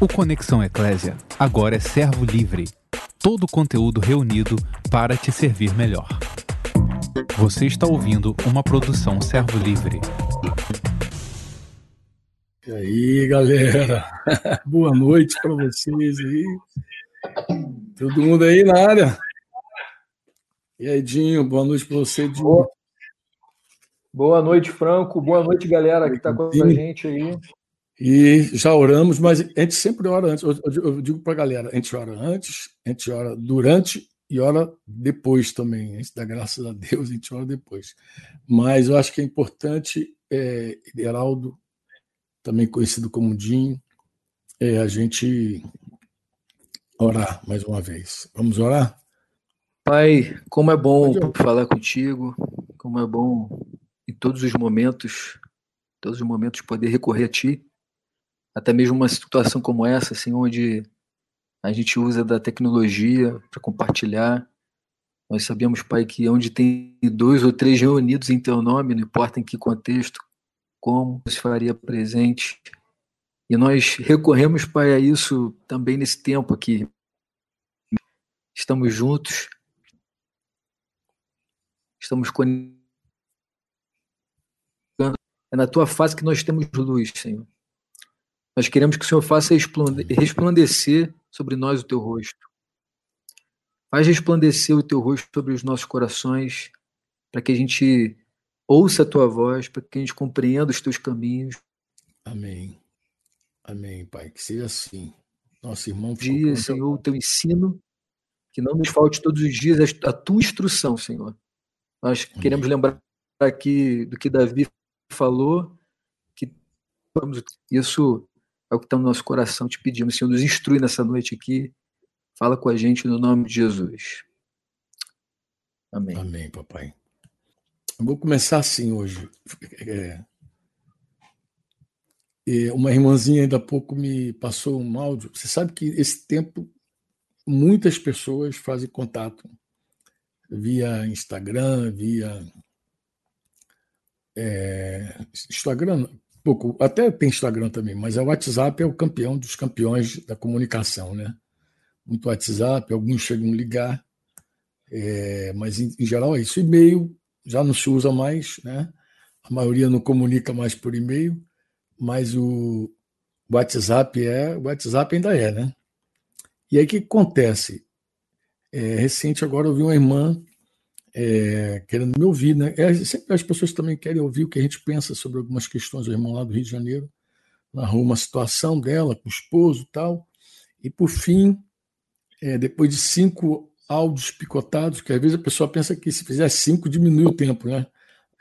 O Conexão Eclésia agora é servo livre. Todo o conteúdo reunido para te servir melhor. Você está ouvindo uma produção servo livre. E aí, galera? Boa noite para vocês aí. Todo mundo aí na área? E aí, Dinho, boa noite para você, Dinho. Boa noite, Franco. Boa noite, galera que está com a gente aí. E já oramos, mas a gente sempre ora antes. Eu digo para a galera: a gente ora antes, a gente ora durante e ora depois também. A gente dá graças a Deus, a gente ora depois. Mas eu acho que é importante, é, Heraldo, também conhecido como Dinho, é, a gente orar mais uma vez. Vamos orar? Pai, como é bom falar contigo, como é bom em todos os momentos, todos os momentos poder recorrer a Ti até mesmo uma situação como essa, assim, onde a gente usa da tecnologia para compartilhar. Nós sabemos, Pai, que onde tem dois ou três reunidos em Teu nome, não importa em que contexto, como se faria presente. E nós recorremos, Pai, a isso também nesse tempo aqui. Estamos juntos, estamos conectando. É na Tua face que nós temos luz, Senhor. Nós queremos que o Senhor faça resplandecer sobre nós o teu rosto. Faz resplandecer o teu rosto sobre os nossos corações, para que a gente ouça a tua voz, para que a gente compreenda os teus caminhos. Amém. Amém, Pai. Que seja assim. Nosso irmão. Dia, Senhor, o teu ensino, que não nos falte todos os dias a tua instrução, Senhor. Nós Amém. queremos lembrar aqui do que Davi falou, que isso é o que está no nosso coração te pedindo. Senhor, nos instrui nessa noite aqui. Fala com a gente no nome de Jesus. Amém. Amém, papai. Eu vou começar assim hoje. É... Uma irmãzinha ainda há pouco me passou um áudio. Você sabe que esse tempo muitas pessoas fazem contato via Instagram, via é, Instagram, pouco, até tem Instagram também, mas o WhatsApp é o campeão dos campeões da comunicação, né? Muito WhatsApp, alguns chegam a ligar, é, mas em, em, geral é isso. E-mail já não se usa mais, né? A maioria não comunica mais por e-mail, mas o WhatsApp é, o WhatsApp ainda é, né? E aí o que acontece? É, recente agora eu vi uma irmã é, querendo me ouvir, né? É, sempre as pessoas também querem ouvir o que a gente pensa sobre algumas questões. O irmão lá do Rio de Janeiro narrou uma situação dela com o esposo e tal. E por fim, é, depois de cinco áudios picotados, que às vezes a pessoa pensa que se fizer cinco diminui o tempo, né?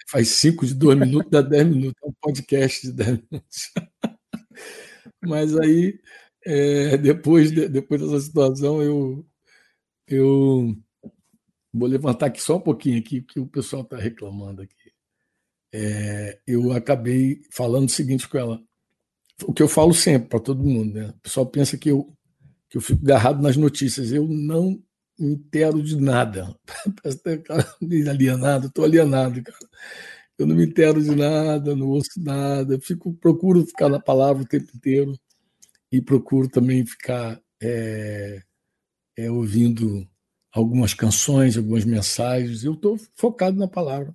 Faz cinco de dois minutos, dá dez minutos, é um podcast de dez minutos. Mas aí, é, depois, de, depois dessa situação, eu, eu Vou levantar aqui só um pouquinho aqui, que o pessoal está reclamando aqui. É, eu acabei falando o seguinte com ela. O que eu falo sempre para todo mundo, né? O pessoal pensa que eu, que eu fico agarrado nas notícias. Eu não me entero de nada. Parece cara alienado, estou alienado, cara. Eu não me entero de nada, não ouço nada. Fico, procuro ficar na palavra o tempo inteiro e procuro também ficar é, é, ouvindo algumas canções, algumas mensagens. Eu estou focado na palavra.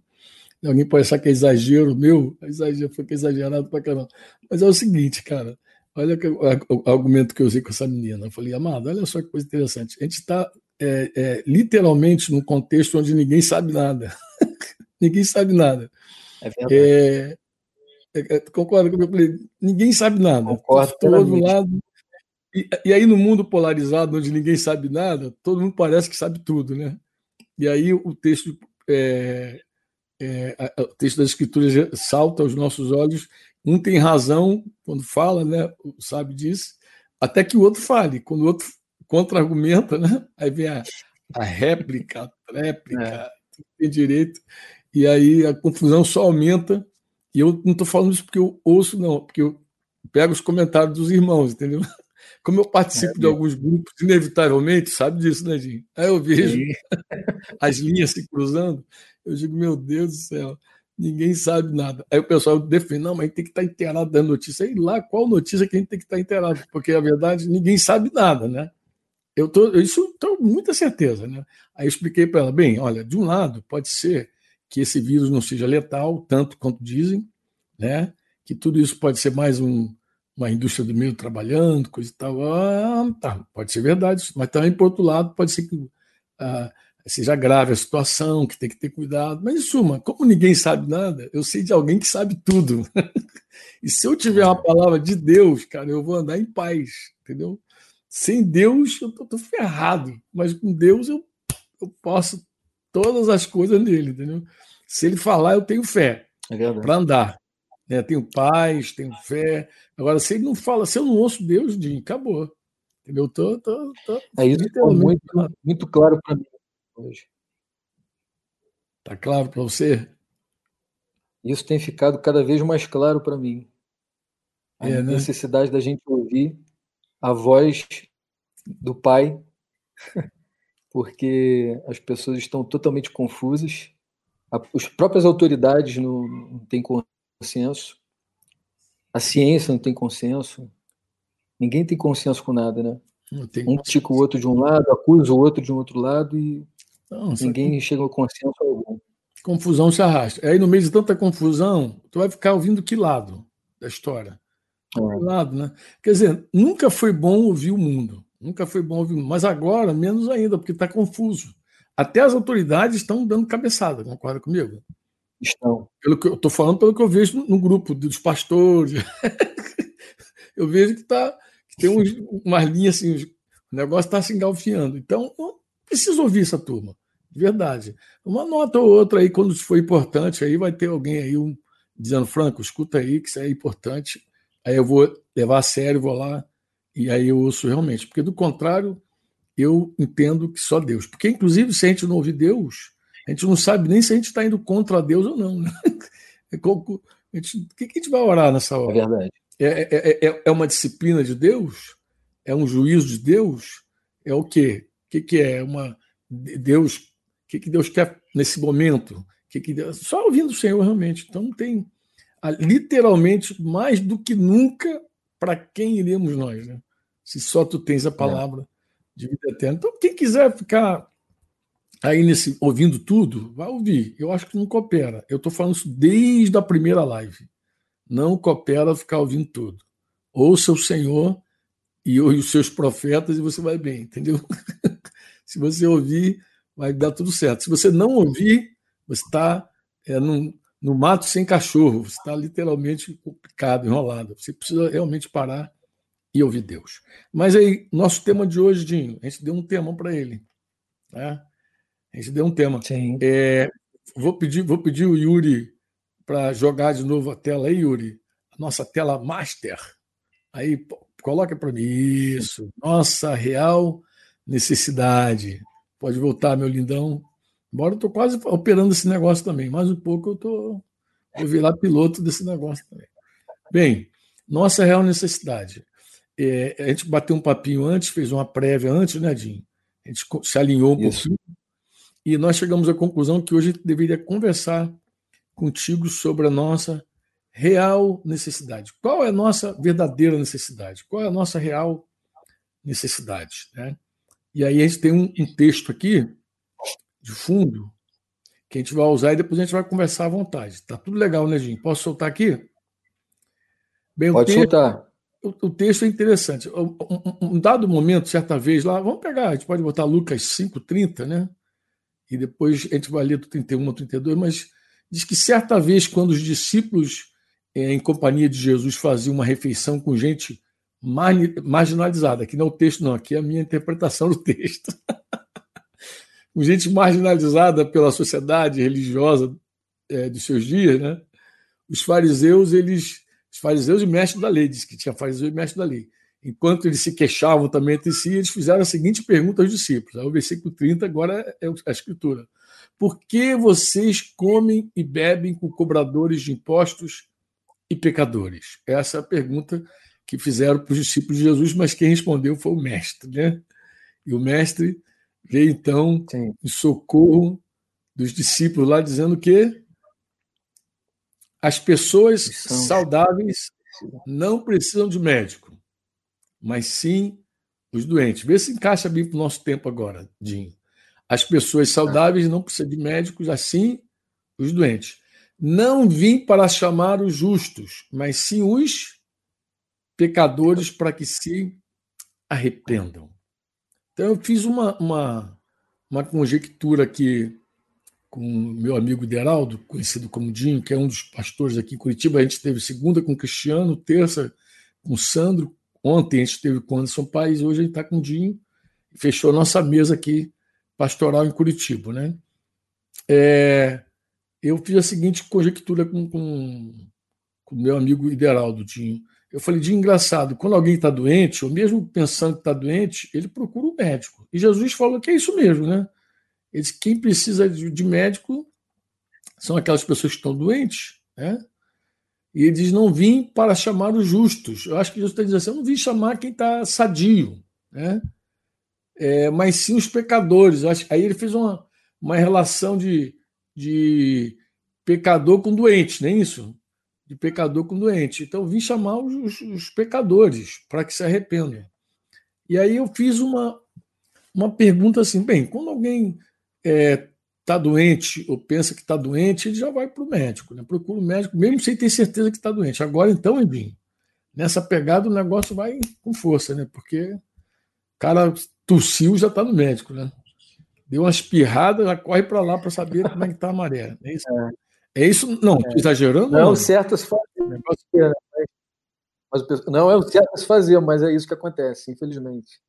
Alguém pode achar que é exagero meu, exagero, foi é exagerado para caramba. Mas é o seguinte, cara, olha o, argumento que eu usei com essa menina. Eu falei, amado, olha só que coisa interessante. A gente está é, é, literalmente num contexto onde ninguém sabe nada. ninguém sabe nada. É verdade. É, é, é concorda comigo? Eu falei, ninguém sabe nada. Concordo. Todo lado e, e, aí, no mundo polarizado, onde ninguém sabe nada, todo mundo parece que sabe tudo, né? E aí o texto, é, é, o texto das Escrituras salta aos nossos olhos. Um tem razão quando fala, né? Sabe disso, até que o outro fale. Quando o outro contra-argumenta, né? Aí vem a, a réplica, a réplica, é. tem direito. E aí a confusão só aumenta. E eu não estou falando isso porque eu ouço, não, porque eu pego os comentários dos irmãos, entendeu? Como eu participo é, de alguns grupos, inevitavelmente, sabe disso, né, Jim? Aí eu vejo as linhas se cruzando, eu digo, meu Deus do céu, ninguém sabe nada. Aí o pessoal defende, não, mas a gente tem que estar inteirado da notícia. E lá, qual notícia que a gente tem que estar inteirado? Porque, a verdade, ninguém sabe nada, né? Eu tô, isso tenho muita certeza, né? Aí eu expliquei para ela, bem, olha, de um lado, pode ser que esse vírus não seja letal, tanto quanto dizem, né? Que tudo isso pode ser mais um, uma indústria do meio trabalhando, coisa e tal. Ah, tá, pode ser verdade, mas também, por outro lado, pode ser que ah, seja grave a situação, que tem que ter cuidado. Mas, em suma, como ninguém sabe nada, eu sei de alguém que sabe tudo. e se eu tiver uma palavra de Deus, cara, eu vou andar em paz, entendeu? Sem Deus, eu tô, tô ferrado. Mas com Deus, eu, eu posso todas as coisas nele, entendeu? Se ele falar, eu tenho fé é para andar. Né? Tenho paz, tenho fé. Agora, se ele não fala, se eu não ouço Deus, Jim, acabou. Entendeu? Tô, tô, tô, é isso ficou muito, muito claro para mim hoje. Tá claro para você? Isso tem ficado cada vez mais claro para mim. A é, né? necessidade da gente ouvir a voz do Pai, porque as pessoas estão totalmente confusas, as próprias autoridades não, não têm consenso, a ciência não tem consenso, ninguém tem consenso com nada, né? Um critica o outro de um lado, acusa o outro de um outro lado e não, ninguém chega ao consenso algum. Confusão se arrasta. Aí no meio de tanta confusão, tu vai ficar ouvindo que lado da história? lado, né? Quer dizer, nunca foi bom ouvir o mundo. Nunca foi bom ouvir o mundo. Mas agora, menos ainda, porque está confuso. Até as autoridades estão dando cabeçada, concorda comigo? Estão. Pelo que eu estou falando pelo que eu vejo no, no grupo dos pastores. eu vejo que, tá, que tem uns, umas linhas assim, o negócio está se engalfiando. Então, preciso ouvir essa turma. De verdade. Uma nota ou outra aí, quando for importante, aí vai ter alguém aí um, dizendo, Franco, escuta aí, que isso é importante aí eu vou levar a sério, vou lá e aí eu ouço realmente. Porque do contrário, eu entendo que só Deus. Porque, inclusive, se a gente não ouvir Deus, a gente não sabe nem se a gente está indo contra Deus ou não. Né? É o que a gente vai orar nessa hora? É verdade. É, é, é, é uma disciplina de Deus? É um juízo de Deus? É o quê? O que, que é? Uma Deus? O que, que Deus quer nesse momento? Que que Deus... Só ouvindo o Senhor realmente. Então tem literalmente mais do que nunca para quem iremos nós, né? Se só tu tens a é. palavra é. de vida eterna. Então, quem quiser ficar aí nesse ouvindo tudo, vai ouvir. Eu acho que não coopera. Eu estou falando isso desde a primeira live. Não coopera ficar ouvindo tudo. Ouça o Senhor e os seus profetas e você vai bem, entendeu? Se você ouvir, vai dar tudo certo. Se você não ouvir, você está é, num, no mato sem cachorro. Você está literalmente complicado, enrolado. Você precisa realmente parar e ouvir Deus. Mas aí, nosso tema de hoje, Dinho, a gente deu um tema para ele. Né? A gente deu um tema. É, vou, pedir, vou pedir o Yuri para jogar de novo a tela aí, Yuri. A nossa tela master. Aí, coloca para mim. Isso. Nossa real necessidade. Pode voltar, meu lindão. Embora eu estou quase operando esse negócio também, mais um pouco eu tô, vou virar piloto desse negócio também. Bem, nossa real necessidade. É, a gente bateu um papinho antes, fez uma prévia antes, né, Jim? A gente se alinhou um Isso. pouquinho e nós chegamos à conclusão que hoje a gente deveria conversar contigo sobre a nossa real necessidade. Qual é a nossa verdadeira necessidade? Qual é a nossa real necessidade? Né? E aí a gente tem um, um texto aqui de fundo que a gente vai usar e depois a gente vai conversar à vontade. Tá tudo legal, né, Jim? Posso soltar aqui? Bem, Pode texto, soltar. O, o, texto é interessante. Um, um, um, dado momento, certa vez lá, vamos pegar, a gente pode botar Lucas 5,30, né? E depois a gente vai ler do 31 ao 32, mas diz que certa vez, quando os discípulos, eh, em companhia de Jesus, faziam uma refeição com gente marginalizada, aqui não é o texto, não, aqui é a minha interpretação do texto. com gente marginalizada pela sociedade religiosa é, dos seus dias, né? Os fariseus, eles, os fariseus e mestres da lei, diz que tinha fariseu e mestre da lei. Enquanto eles se queixavam também entre si, eles fizeram a seguinte pergunta aos discípulos. O versículo 30 agora é a escritura. Por que vocês comem e bebem com cobradores de impostos e pecadores? Essa é a pergunta que fizeram para os discípulos de Jesus, mas quem respondeu foi o mestre, né? E o mestre veio então Sim. em socorro dos discípulos lá, dizendo que as pessoas saudáveis não precisam de médico, mas sim os doentes. Vê se encaixa bem para o nosso tempo agora, Dinho. As pessoas saudáveis não precisam de médicos, assim os doentes. Não vim para chamar os justos, mas sim os pecadores para que se arrependam. Então, eu fiz uma, uma, uma conjectura aqui com meu amigo Deraldo, conhecido como Dinho, que é um dos pastores aqui em Curitiba. A gente teve segunda com o Cristiano, terça com o Sandro, ontem a gente teve com o Anderson Paes, hoje a gente está com o Dinho. Fechou nossa mesa aqui pastoral em Curitiba. Né? É, eu fiz a seguinte conjectura com, com, com meu amigo Ideraldo Dinho. Eu falei, de engraçado, quando alguém está doente, ou mesmo pensando que está doente, ele procura um médico. E Jesus falou que é isso mesmo, né? Ele disse, quem precisa de, de médico são aquelas pessoas que estão doentes, né? E ele diz, não vim para chamar os justos. Eu acho que Jesus está dizendo assim, eu não vim chamar quem está sadio, né? É, mas sim os pecadores. Aí ele fez uma, uma relação de, de pecador com doente, não é isso? De pecador com doente. Então, vim chamar os, os pecadores para que se arrependam. E aí eu fiz uma, uma pergunta assim: bem, quando alguém é, tá doente ou pensa que está doente, ele já vai para o médico, né? procura o médico, mesmo sem ter certeza que está doente. Agora, então, Edinho, nessa pegada o negócio vai com força, né? Porque o cara tossiu já está no médico, né? Deu uma espirrada, já corre para lá para saber como é que está a maré. É isso? É, é isso? Não, é. exagerando? Não, não, certo se. Negócio... Né? Mas, não é o certo se fazer, mas é isso que acontece, infelizmente.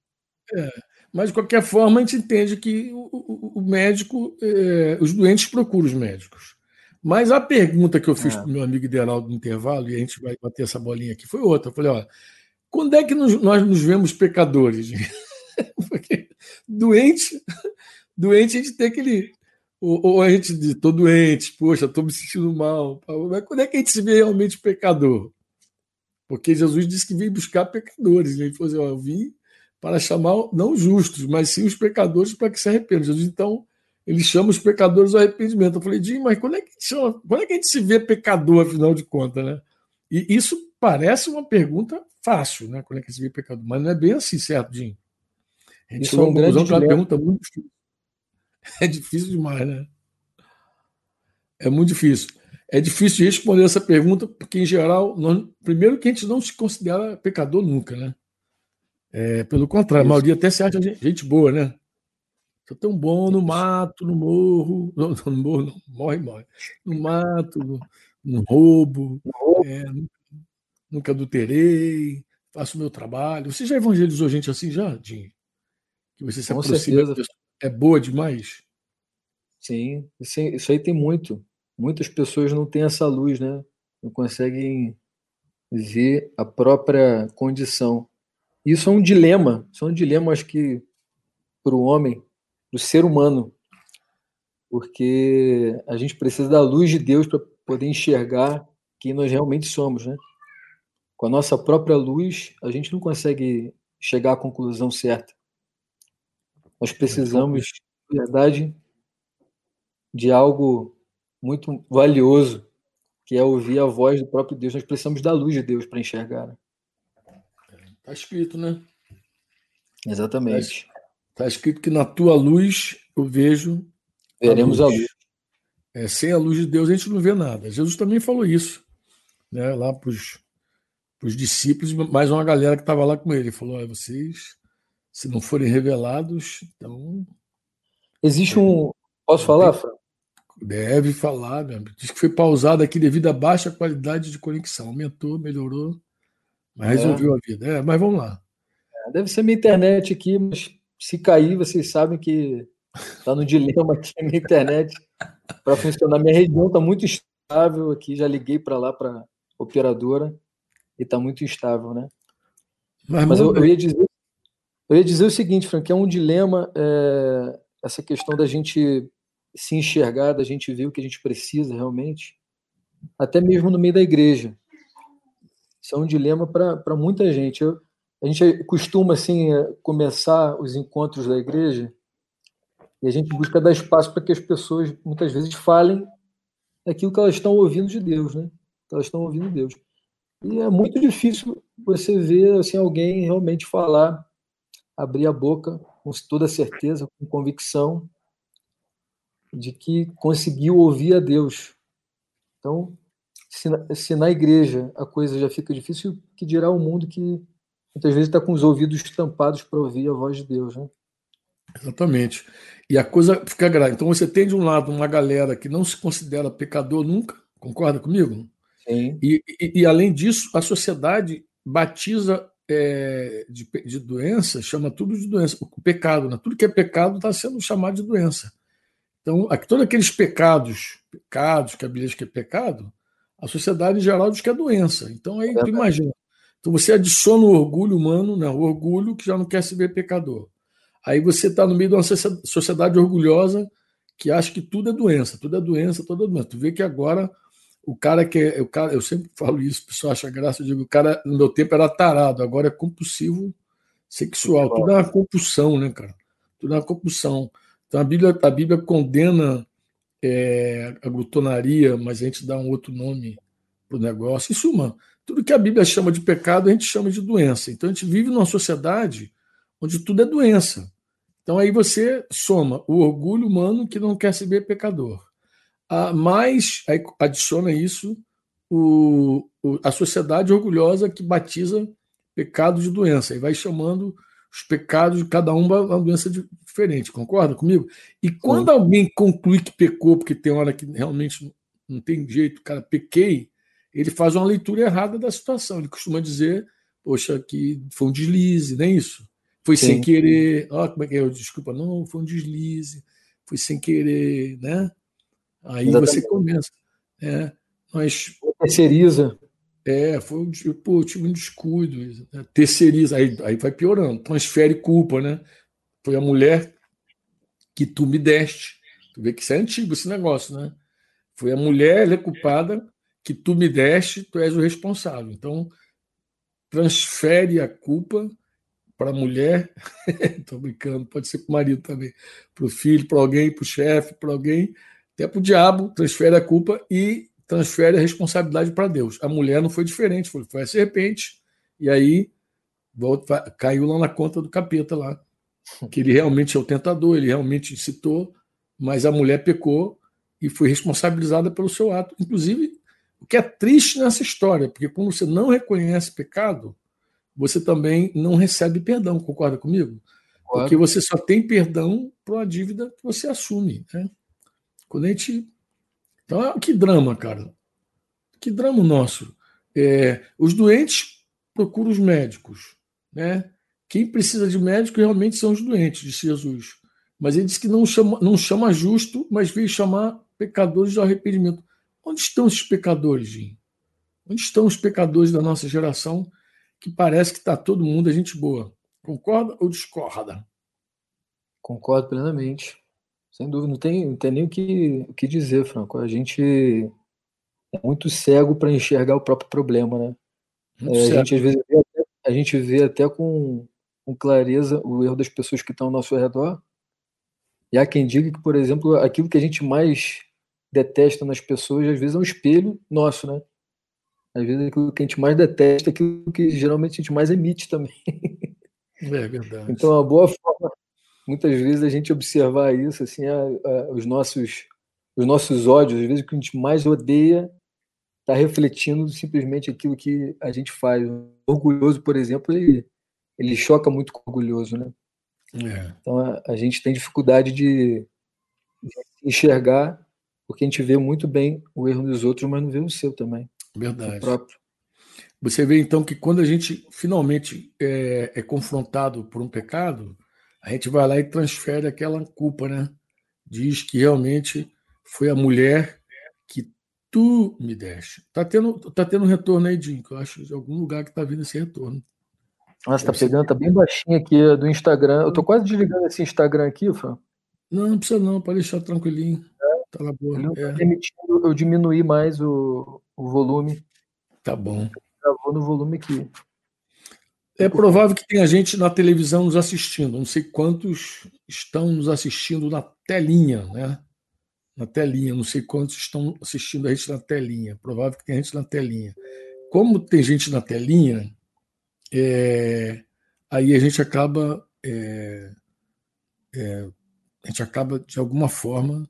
É, mas, de qualquer forma, a gente entende que o, o, o médico, é, os doentes procuram os médicos. Mas a pergunta que eu fiz é. para o meu amigo ideal do intervalo, e a gente vai bater essa bolinha aqui, foi outra. Eu falei: ó, quando é que nos, nós nos vemos pecadores? Porque doente Doente, a gente tem aquele. Ou, ou a gente diz, tô doente, poxa, tô me sentindo mal. Mas quando é que a gente se vê realmente pecador? Porque Jesus disse que veio buscar pecadores. Né? Ele falou assim: ó, eu vim para chamar não justos, mas sim os pecadores para que se arrependam. Jesus, então, ele chama os pecadores ao arrependimento. Eu falei, Jim, mas quando é, que a gente chama, quando é que a gente se vê pecador, afinal de contas, né? E isso parece uma pergunta fácil, né? Quando é que se vê pecador? Mas não é bem assim, certo, Jim? A gente isso é um grande uma pergunta muito difícil. É difícil demais, né? É muito difícil. É difícil de responder essa pergunta, porque, em geral, nós, primeiro que a gente não se considera pecador nunca, né? É, pelo contrário, a maioria até se acha gente boa, né? Sou tão bom no mato, no morro, no, no morro, não, morre, morre. No mato, no, no roubo, é, nunca adulterei, faço o meu trabalho. Você já evangelizou gente assim já, Dinho? Que você se Com aproxima certeza é boa demais? Sim, isso aí tem muito. Muitas pessoas não têm essa luz, né? Não conseguem ver a própria condição. Isso é um dilema, isso é um dilema, acho que, para o homem, para o ser humano, porque a gente precisa da luz de Deus para poder enxergar quem nós realmente somos, né? Com a nossa própria luz, a gente não consegue chegar à conclusão certa. Nós precisamos, na verdade, de algo muito valioso, que é ouvir a voz do próprio Deus. Nós precisamos da luz de Deus para enxergar. Está escrito, né? Exatamente. Está tá escrito que na tua luz eu vejo. Veremos a luz. A luz. É, sem a luz de Deus a gente não vê nada. Jesus também falou isso, né? Lá para os discípulos, mais uma galera que estava lá com ele. Ele falou: ah, vocês se não forem revelados, então. Existe um. Posso falar, Fran? Deve falar, meu amigo. Diz que foi pausado aqui devido à baixa qualidade de conexão. Aumentou, melhorou, mas é. resolveu a vida. É, mas vamos lá. É, deve ser minha internet aqui, mas se cair, vocês sabem que está no dilema aqui a minha internet para funcionar. Minha região está muito estável aqui, já liguei para lá para operadora e está muito instável, né? Mas, mas eu, eu, ia dizer eu ia dizer o seguinte, Frank, é um dilema é, essa questão da gente se enxergar, da gente ver o que a gente precisa realmente, até mesmo no meio da igreja. Isso é um dilema para muita gente. Eu, a gente costuma assim é, começar os encontros da igreja e a gente busca dar espaço para que as pessoas muitas vezes falem aquilo que elas estão ouvindo de Deus, né? elas estão ouvindo Deus. E é muito difícil você ver assim, alguém realmente falar, abrir a boca com toda certeza, com convicção de que conseguiu ouvir a Deus. Então, se na, se na igreja a coisa já fica difícil, que dirá o mundo que muitas vezes está com os ouvidos tampados para ouvir a voz de Deus, né? Exatamente. E a coisa fica grave. Então você tem de um lado uma galera que não se considera pecador nunca, concorda comigo? Sim. E, e, e além disso, a sociedade batiza é, de, de, doença, chama tudo de doença, o pecado, né? tudo que é pecado está sendo chamado de doença. Então, aqui, todos aqueles pecados, pecados que a Bíblia diz que é pecado, a sociedade em geral diz que é doença. Então, aí tu imagina. Então, você adiciona o orgulho humano, né? o orgulho que já não quer se ver pecador. Aí você está no meio de uma sociedade orgulhosa que acha que tudo é doença, tudo é doença, tudo é doença. Tu vê que agora o cara que é, o cara, eu sempre falo isso, o pessoal acha graça, eu digo, o cara no meu tempo era tarado, agora é compulsivo sexual, tudo é uma compulsão, né, cara? Tudo é uma compulsão. Então a Bíblia, a Bíblia condena é, a glutonaria, mas a gente dá um outro nome para o negócio. Em suma, tudo que a Bíblia chama de pecado, a gente chama de doença. Então a gente vive numa sociedade onde tudo é doença. Então aí você soma o orgulho humano que não quer se ver pecador ah, mais adiciona isso o, o, a sociedade orgulhosa que batiza pecado de doença e vai chamando os pecados de cada um uma doença diferente, concorda comigo? E quando Sim. alguém conclui que pecou, porque tem hora que realmente não tem jeito, cara, pequei, ele faz uma leitura errada da situação. Ele costuma dizer, poxa, que foi um deslize, nem isso. Foi Sim. sem querer. Ó, como é que é? Desculpa, não, foi um deslize, foi sem querer, né? Aí Exatamente. você começa. É, mas, terceiriza. É, foi um, pô, tive um descuido. Né? Terceiriza, aí, aí vai piorando. Transfere culpa, né? Foi a mulher que tu me deste. Tu vê que isso é antigo esse negócio, né? Foi a mulher, ela é culpada, que tu me deste, tu és o responsável. Então, transfere a culpa para a mulher, estou brincando, pode ser para o marido também, para o filho, para alguém, para o chefe, para alguém, até para o diabo, transfere a culpa e transfere a responsabilidade para Deus. A mulher não foi diferente, foi, foi a serpente, e aí volta, caiu lá na conta do capeta lá. Que ele realmente é o tentador, ele realmente citou, mas a mulher pecou e foi responsabilizada pelo seu ato. Inclusive, o que é triste nessa história, porque quando você não reconhece pecado, você também não recebe perdão, concorda comigo? Porque você só tem perdão para a dívida que você assume. Né? Quando a gente. Então, que drama, cara. Que drama nosso. É, os doentes procuram os médicos. Né? Quem precisa de médico realmente são os doentes, disse Jesus. Mas ele disse que não chama, não chama justo, mas veio chamar pecadores do arrependimento. Onde estão esses pecadores, Jim? Onde estão os pecadores da nossa geração que parece que está todo mundo a gente boa? Concorda ou discorda? Concordo plenamente. Sem dúvida, não tem, não tem nem o que, o que dizer, Franco. A gente é muito cego para enxergar o próprio problema, né? É, a, gente, às vezes, a gente vê até com, com clareza o erro das pessoas que estão ao nosso redor. E há quem diga que, por exemplo, aquilo que a gente mais detesta nas pessoas, às vezes é um espelho nosso, né? Às vezes aquilo que a gente mais detesta é aquilo que geralmente a gente mais emite também. É verdade. Então, a boa forma muitas vezes a gente observar isso, assim, a, a, os nossos os nossos ódios, às vezes o que a gente mais odeia está refletindo simplesmente aquilo que a gente faz. O orgulhoso, por exemplo, ele, ele choca muito com o orgulhoso, né? É. Então a, a, gente tem dificuldade de, de, enxergar, porque a gente vê muito bem o erro dos outros, mas não vê o seu também. Verdade. Próprio. Você vê então que quando a gente finalmente é, é confrontado por um pecado, a gente vai lá e transfere aquela culpa, né? Diz que realmente foi a mulher que tu me deste. Tá tendo, tá tendo um retorno aí, Jim, que eu acho de algum lugar que tá vindo esse retorno. Nossa, tá pegando, tá bem baixinho aqui do Instagram. Eu tô quase desligando esse Instagram aqui, Fran. Não, não precisa não, pode deixar tranquilinho. Tá lá boa. Não é. permitindo eu diminuir mais o, o volume. Tá bom. Gravou no volume aqui. É provável que tenha gente na televisão nos assistindo. Não sei quantos estão nos assistindo na telinha, né? na telinha. Não sei quantos estão assistindo a gente na telinha. Provável que tem gente na telinha. Como tem gente na telinha, é, aí a gente acaba é, é, a gente acaba de alguma forma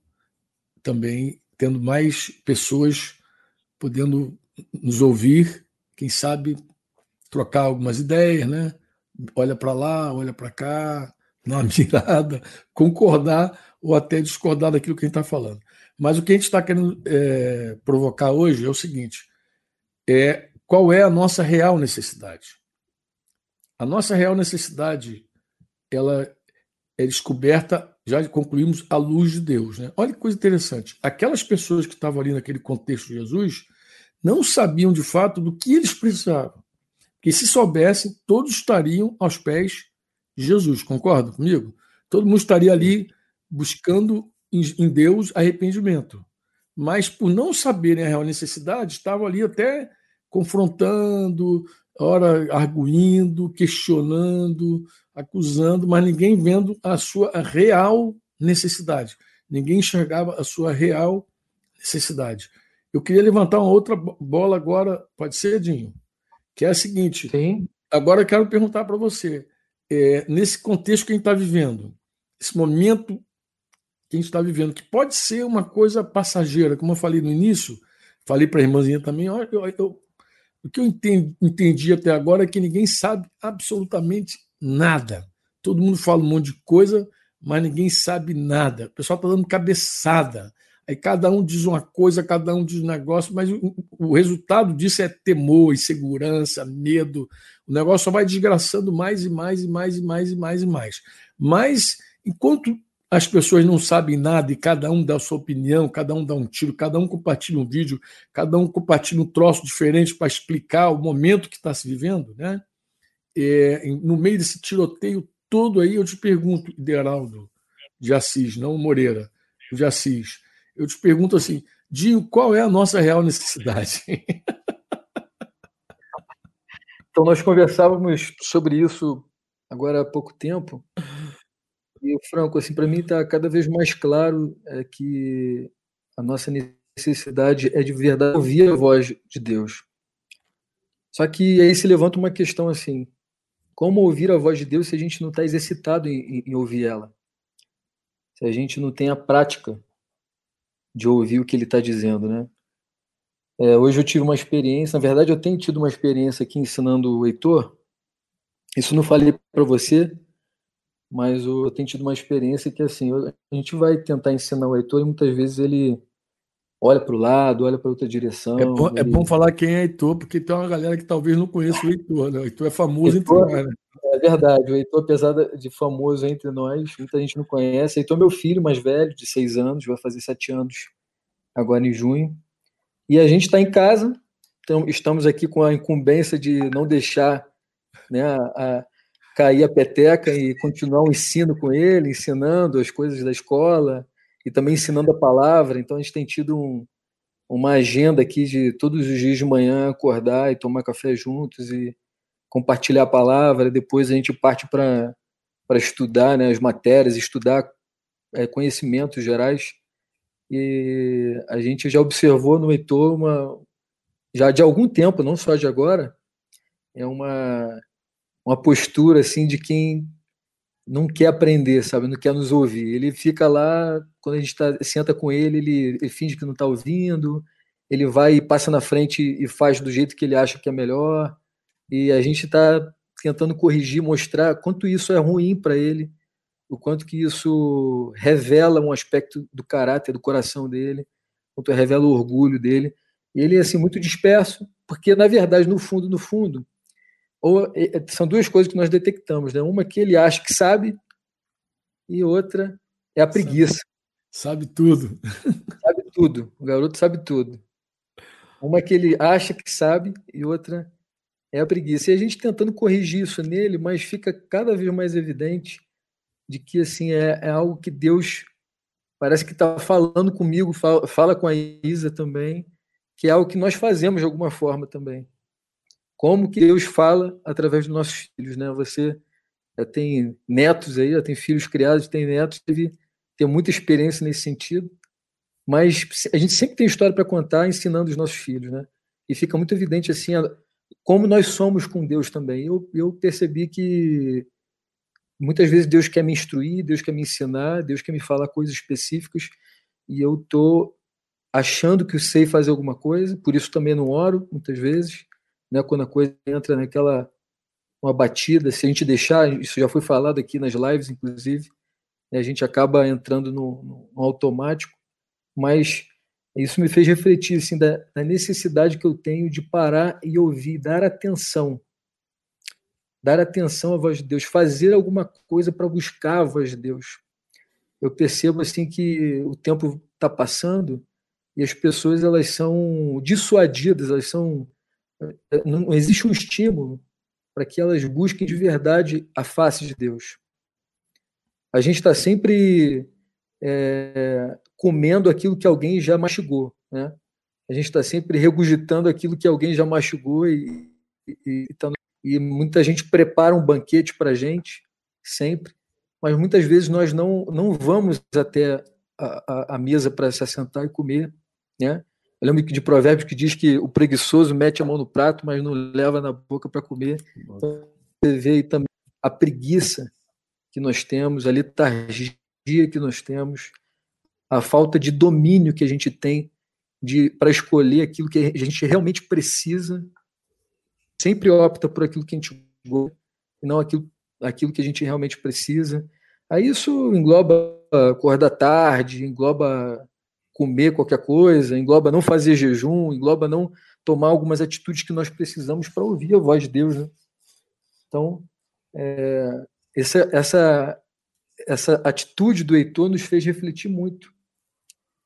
também tendo mais pessoas podendo nos ouvir, quem sabe trocar algumas ideias, né? Olha para lá, olha para cá, dar uma mirada, concordar ou até discordar daquilo que a gente está falando. Mas o que a gente está querendo é, provocar hoje é o seguinte: é qual é a nossa real necessidade? A nossa real necessidade ela é descoberta, já concluímos, à luz de Deus. Né? Olha que coisa interessante. Aquelas pessoas que estavam ali naquele contexto de Jesus não sabiam de fato do que eles precisavam. Que se soubessem, todos estariam aos pés de Jesus. Concorda comigo? Todo mundo estaria ali buscando em Deus arrependimento. Mas por não saberem a real necessidade, estavam ali até confrontando, ora arguindo, questionando, acusando, mas ninguém vendo a sua real necessidade. Ninguém enxergava a sua real necessidade. Eu queria levantar uma outra bola agora, pode ser, Dinho? Que é a seguinte. Sim. Agora eu quero perguntar para você, é, nesse contexto que a gente está vivendo, esse momento que a gente está vivendo, que pode ser uma coisa passageira, como eu falei no início, falei para a irmãzinha também, eu, eu, o que eu entendi, entendi até agora é que ninguém sabe absolutamente nada. Todo mundo fala um monte de coisa, mas ninguém sabe nada. O pessoal está dando cabeçada. Aí cada um diz uma coisa, cada um diz um negócio, mas o, o, resultado disso é temor, insegurança, medo. O negócio só vai desgraçando mais e mais e mais e mais e mais e mais. Mas enquanto as pessoas não sabem nada e cada um dá a sua opinião, cada um dá um tiro, cada um compartilha um vídeo, cada um compartilha um troço diferente para explicar o momento que está se vivendo, né? É, no meio desse tiroteio todo aí, eu te pergunto, Ideraldo de Assis, não Moreira, de Assis, eu te pergunto assim, Dinho, qual é a nossa real necessidade? Então, nós conversávamos sobre isso agora há pouco tempo, e, Franco, assim, para mim está cada vez mais claro é, que a nossa necessidade é de verdade ouvir a voz de Deus. Só que aí se levanta uma questão assim: como ouvir a voz de Deus se a gente não está exercitado em, em, ouvir ela? Se a gente não tem a prática de ouvir o que ele está dizendo, né? É, hoje eu tive uma experiência, na verdade eu tenho tido uma experiência aqui ensinando o Heitor. Isso não falei para você, mas eu tenho tido uma experiência que assim a gente vai tentar ensinar o Heitor e muitas vezes ele olha para o lado, olha para outra direção. É bom, ele... é bom, falar quem é Heitor, porque tem uma galera que talvez não conheça o Heitor, né? O Heitor é famoso Heitor, entre nós, né? Verdade, o Heitor, apesar de famoso entre nós, muita gente não conhece. Heitor é meu filho mais velho, de seis anos, vai fazer sete anos agora em junho. E a gente está em casa, então estamos aqui com a incumbência de não deixar né, a, cair a peteca e continuar o ensino com ele, ensinando as coisas da escola e também ensinando a palavra. Então a gente tem tido um, uma agenda aqui de todos os dias de manhã acordar e tomar café juntos e compartilhar a palavra. Depois a gente parte para estudar né, as matérias, estudar é, conhecimentos gerais. E a gente já observou no Heitor uma, já de algum tempo, não só de agora, é uma uma postura assim de quem não quer aprender, sabe? Não quer nos ouvir. Ele fica lá, quando a gente tá, senta com ele, ele, ele finge que não está ouvindo, ele vai e passa na frente e faz do jeito que ele acha que é melhor. E a gente está tentando corrigir, mostrar quanto isso é ruim para ele, o quanto que isso revela um aspecto do caráter, do coração dele, quanto revela o orgulho dele. E ele é assim muito disperso, porque na verdade, no fundo, no fundo, ou são duas coisas que nós detectamos, né? Uma que ele acha que sabe e outra é a preguiça. Sabe, sabe tudo. Sabe tudo. O garoto sabe tudo. Uma que ele acha que sabe e outra é a preguiça. E a gente tentando corrigir isso nele, mas fica cada vez mais evidente de que assim é, é algo que Deus parece que está falando comigo, fala, fala com a Isa também, que é algo que nós fazemos de alguma forma também como que Deus fala através dos nossos filhos, né? Você já tem netos aí, já tem filhos criados, tem netos, teve tem muita experiência nesse sentido. Mas a gente sempre tem história para contar ensinando os nossos filhos, né? E fica muito evidente assim como nós somos com Deus também. Eu, eu percebi que muitas vezes Deus quer me instruir, Deus quer me ensinar, Deus quer me falar coisas específicas e eu tô achando que eu sei fazer alguma coisa, por isso também não oro muitas vezes, né? Quando a coisa entra naquela uma batida, se a gente deixar, isso já foi falado aqui nas lives, inclusive, né, a gente acaba entrando no, no, automático, mas isso me fez refletir assim, da, da, necessidade que eu tenho de parar e ouvir, dar atenção. Dar atenção à voz de Deus, fazer alguma coisa para buscar a voz de Deus. Eu percebo assim que o tempo está passando e as pessoas elas são dissuadidas, elas são não existe um estímulo para que elas busquem de verdade a face de Deus. A gente está sempre é, comendo aquilo que alguém já mastigou, né? A gente está sempre regurgitando aquilo que alguém já mastigou e, e, e, tá, e muita gente prepara um banquete para a gente, sempre, mas muitas vezes nós não, não vamos até a, a, a mesa para se assentar e comer, né? Eu lembro de provérbios que diz que o preguiçoso mete a mão no prato, mas não leva na boca para comer. Então, você vê aí também a preguiça que nós temos, a letargia que nós temos, a falta de domínio que a gente tem para escolher aquilo que a gente realmente precisa. Sempre opta por aquilo que a gente gosta e não aquilo, aquilo que a gente realmente precisa. Aí isso engloba acordar tarde, engloba comer qualquer coisa, engloba não fazer jejum, engloba não tomar algumas atitudes que nós precisamos para ouvir a voz de Deus. Né? Então, é, essa, essa, essa atitude do Heitor nos fez refletir muito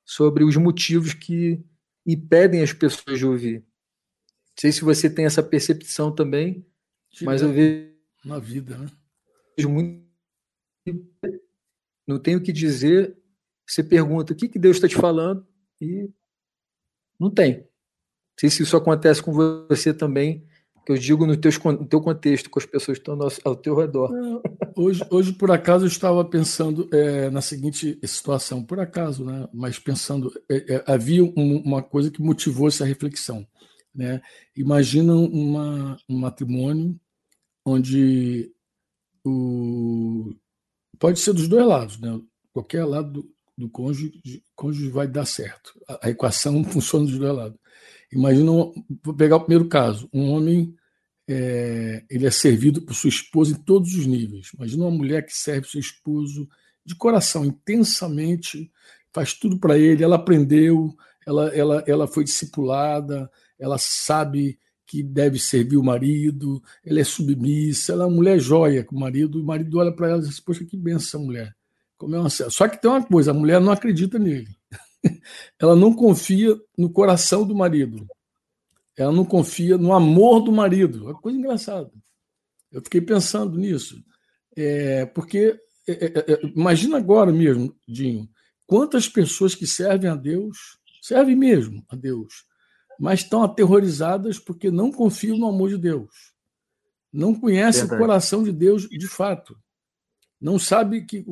sobre os motivos que impedem as pessoas de ouvir. Não sei se você tem essa percepção também, mas eu vejo na vida, né? Vejo muito. Não tenho o que dizer você pergunta o que, que Deus está te falando e não tem. Não sei se isso acontece com você também, que eu digo no, teus, no teu contexto, com as pessoas que estão ao, teu redor. hoje, hoje, por acaso, eu estava pensando é, na seguinte situação, por acaso, né? mas pensando, é, é, havia um, uma coisa que motivou essa reflexão. Né? Imagina uma, um matrimônio onde o, pode ser dos dois lados, né? qualquer lado do cônjuge, cônjuge vai dar certo. A, a equação funciona dos dois lados. Imagina, vou pegar o primeiro caso, um homem é, ele é servido por sua esposa em todos os níveis. Imagina uma mulher que serve seu esposo de coração, intensamente, faz tudo para ele, ela aprendeu, ela, ela, ela foi discipulada, ela sabe que deve servir o marido, ela é submissa, ela é uma mulher joia com o marido, o marido olha para ela e diz, poxa, que benção mulher. Como é uma... Só que tem uma coisa, a mulher não acredita nele. Ela não confia no coração do marido. Ela não confia no amor do marido. É uma coisa engraçada. Eu fiquei pensando nisso. É, porque, é, é, é, imagina agora mesmo, Dinho, quantas pessoas que servem a Deus, servem mesmo a Deus, mas estão aterrorizadas porque não confiam no amor de Deus. Não conhecem Verdade. o coração de Deus de fato não sabe que,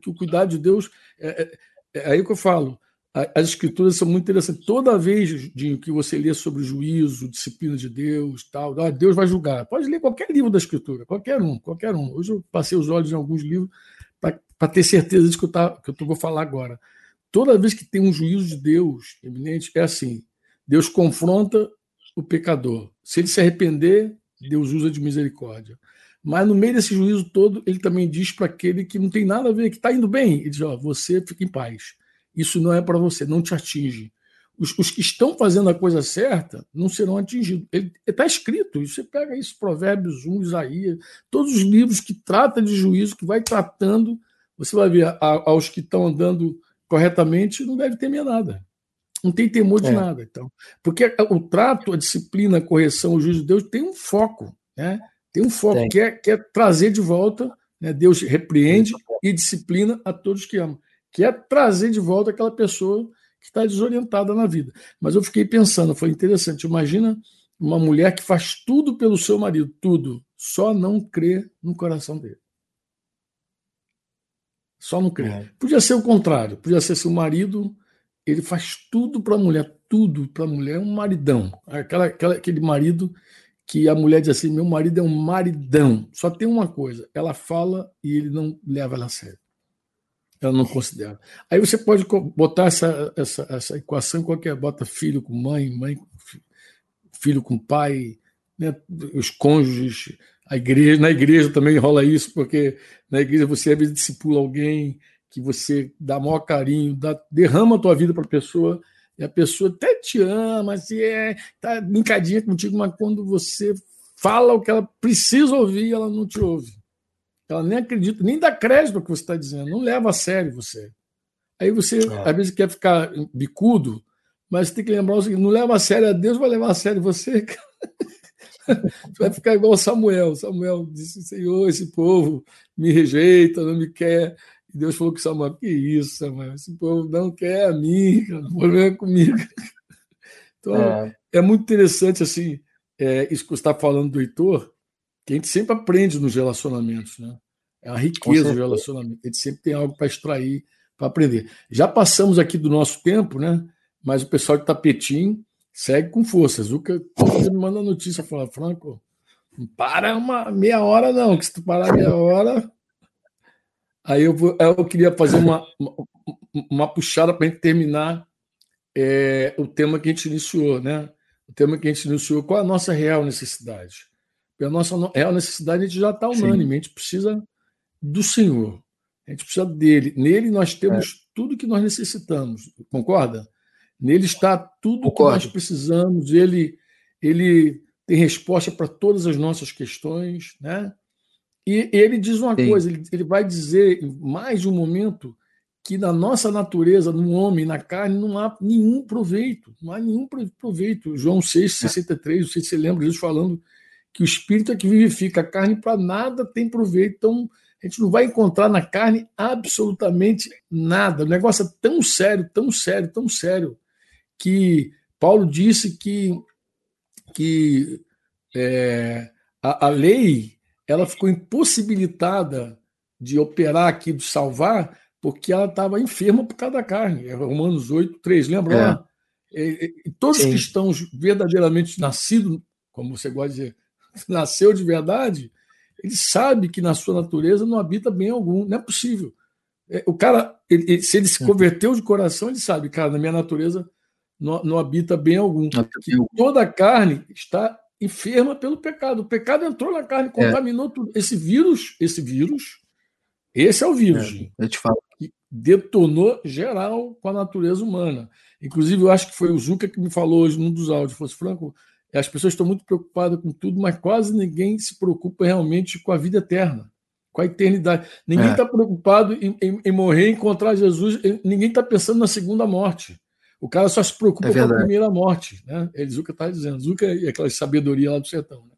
que o cuidado de Deus. É, é, é aí que eu falo. As escrituras são muito interessantes. Toda vez Dinho, que você lê sobre juízo, disciplina de Deus, tal, ah, Deus vai julgar. Pode ler qualquer livro da escritura, qualquer um, qualquer um. Hoje eu passei os olhos em alguns livros para ter certeza disso que eu, tá, que eu vou falar agora. Toda vez que tem um juízo de Deus eminente, é assim: Deus confronta o pecador. Se ele se arrepender, Deus usa de misericórdia. Mas no meio desse juízo todo, ele também diz para aquele que não tem nada a ver, que está indo bem, ele diz: ó, você fica em paz. Isso não é para você, não te atinge. Os, os, que estão fazendo a coisa certa não serão atingidos. Está escrito, você pega isso, Provérbios 1, Isaías, todos os livros que tratam de juízo, que vai tratando, você vai ver, a, aos que estão andando corretamente, não deve temer nada. Não tem temor de é. nada. Então, porque o trato, a disciplina, a correção, o juízo de Deus tem um foco. Né? Tem um foco, que é, que é trazer de volta, né? Deus repreende e disciplina a todos que amam, que é trazer de volta aquela pessoa que está desorientada na vida. Mas eu fiquei pensando, foi interessante, imagina uma mulher que faz tudo pelo seu marido, tudo, só não crê no coração dele. Só não crê. É. Podia ser o contrário, podia ser seu marido ele faz tudo para a mulher, tudo para a mulher, é um maridão. Aquela, aquela, aquele marido que a mulher diz assim: meu marido é um maridão. Só tem uma coisa: ela fala e ele não leva ela a sério. Ela não considera. Aí você pode botar essa, essa, essa equação qualquer. Bota filho com mãe, mãe filho com pai, né? os cônjuges, a igreja. Na igreja também rola isso, porque na igreja você às vezes discipula alguém que você dá maior carinho, dá, derrama a tua vida para a pessoa e a pessoa até te ama, assim, é, tá brincadinha contigo, mas quando você fala o que ela precisa ouvir, ela não te ouve. Ela nem acredita, nem dá crédito ao que você está dizendo, não leva a sério você. Aí você, é. às vezes, quer ficar bicudo, mas tem que lembrar o seguinte: não leva a sério a Deus, vai levar a sério você. você vai ficar igual Samuel. Samuel disse: Senhor, esse povo me rejeita, não me quer. E Deus falou com Samuel: Que isso, Samuel? Esse povo não quer a mim, cara, o problema é comigo. Então, é, é muito interessante assim, é, isso que você está falando do Heitor, que a gente sempre aprende nos relacionamentos, né? É a riqueza do relacionamento. A gente sempre tem algo para extrair, para aprender. Já passamos aqui do nosso tempo, né? Mas o pessoal de tapetinho segue com força. Zuca me manda notícia, fala, Franco, não para uma meia hora, não, que se tu parar meia hora, Aí eu, vou, eu queria fazer uma, uma, uma puxada para a gente terminar é, o tema que a gente iniciou, né? O tema que a gente iniciou, qual é a nossa real necessidade? A nossa real necessidade a gente já está unânime, a gente precisa do Senhor, a gente precisa dele. Nele nós temos é. tudo que nós necessitamos, concorda? Nele está tudo o que nós precisamos, ele, ele tem resposta para todas as nossas questões, né? E ele diz uma Sim. coisa, ele, ele vai dizer em mais de um momento que na nossa natureza, no homem, na carne, não há nenhum proveito, não há nenhum proveito. João 6, 63, não sei se você lembra Jesus falando que o espírito é que vivifica, a carne para nada tem proveito. Então, a gente não vai encontrar na carne absolutamente nada. O negócio é tão sério, tão sério, tão sério, que Paulo disse que, que é, a, a lei ela ficou impossibilitada de operar aqui, de salvar, porque ela estava enferma por causa da carne. É Romanos 8, 3, lembra é. lá? E, e, todos Sim. que estão verdadeiramente nascidos, como você gosta de dizer, nasceu de verdade, ele sabe que na sua natureza não habita bem algum, não é possível. É, o cara, ele, se ele se converteu de coração, ele sabe, cara, na minha natureza não, não habita bem algum. Que toda a carne está enferma pelo pecado. O pecado entrou na carne, é. contaminou é. tudo. Esse vírus, esse vírus, esse é o vírus. É, eu te falo. Que detonou geral com a natureza humana. Inclusive, eu acho que foi o Zuca que me falou hoje num dos áudios. Fosse Franco, as pessoas estão muito preocupadas com tudo, mas quase ninguém se preocupa realmente com a vida eterna, com a eternidade. Ninguém está é. preocupado em, em, em, morrer, encontrar Jesus. Ninguém está pensando na segunda morte. O cara só se preocupa é com a primeira morte, né? Ele Zuca está dizendo. Zuca e aquela sabedoria lá do sertão. Né?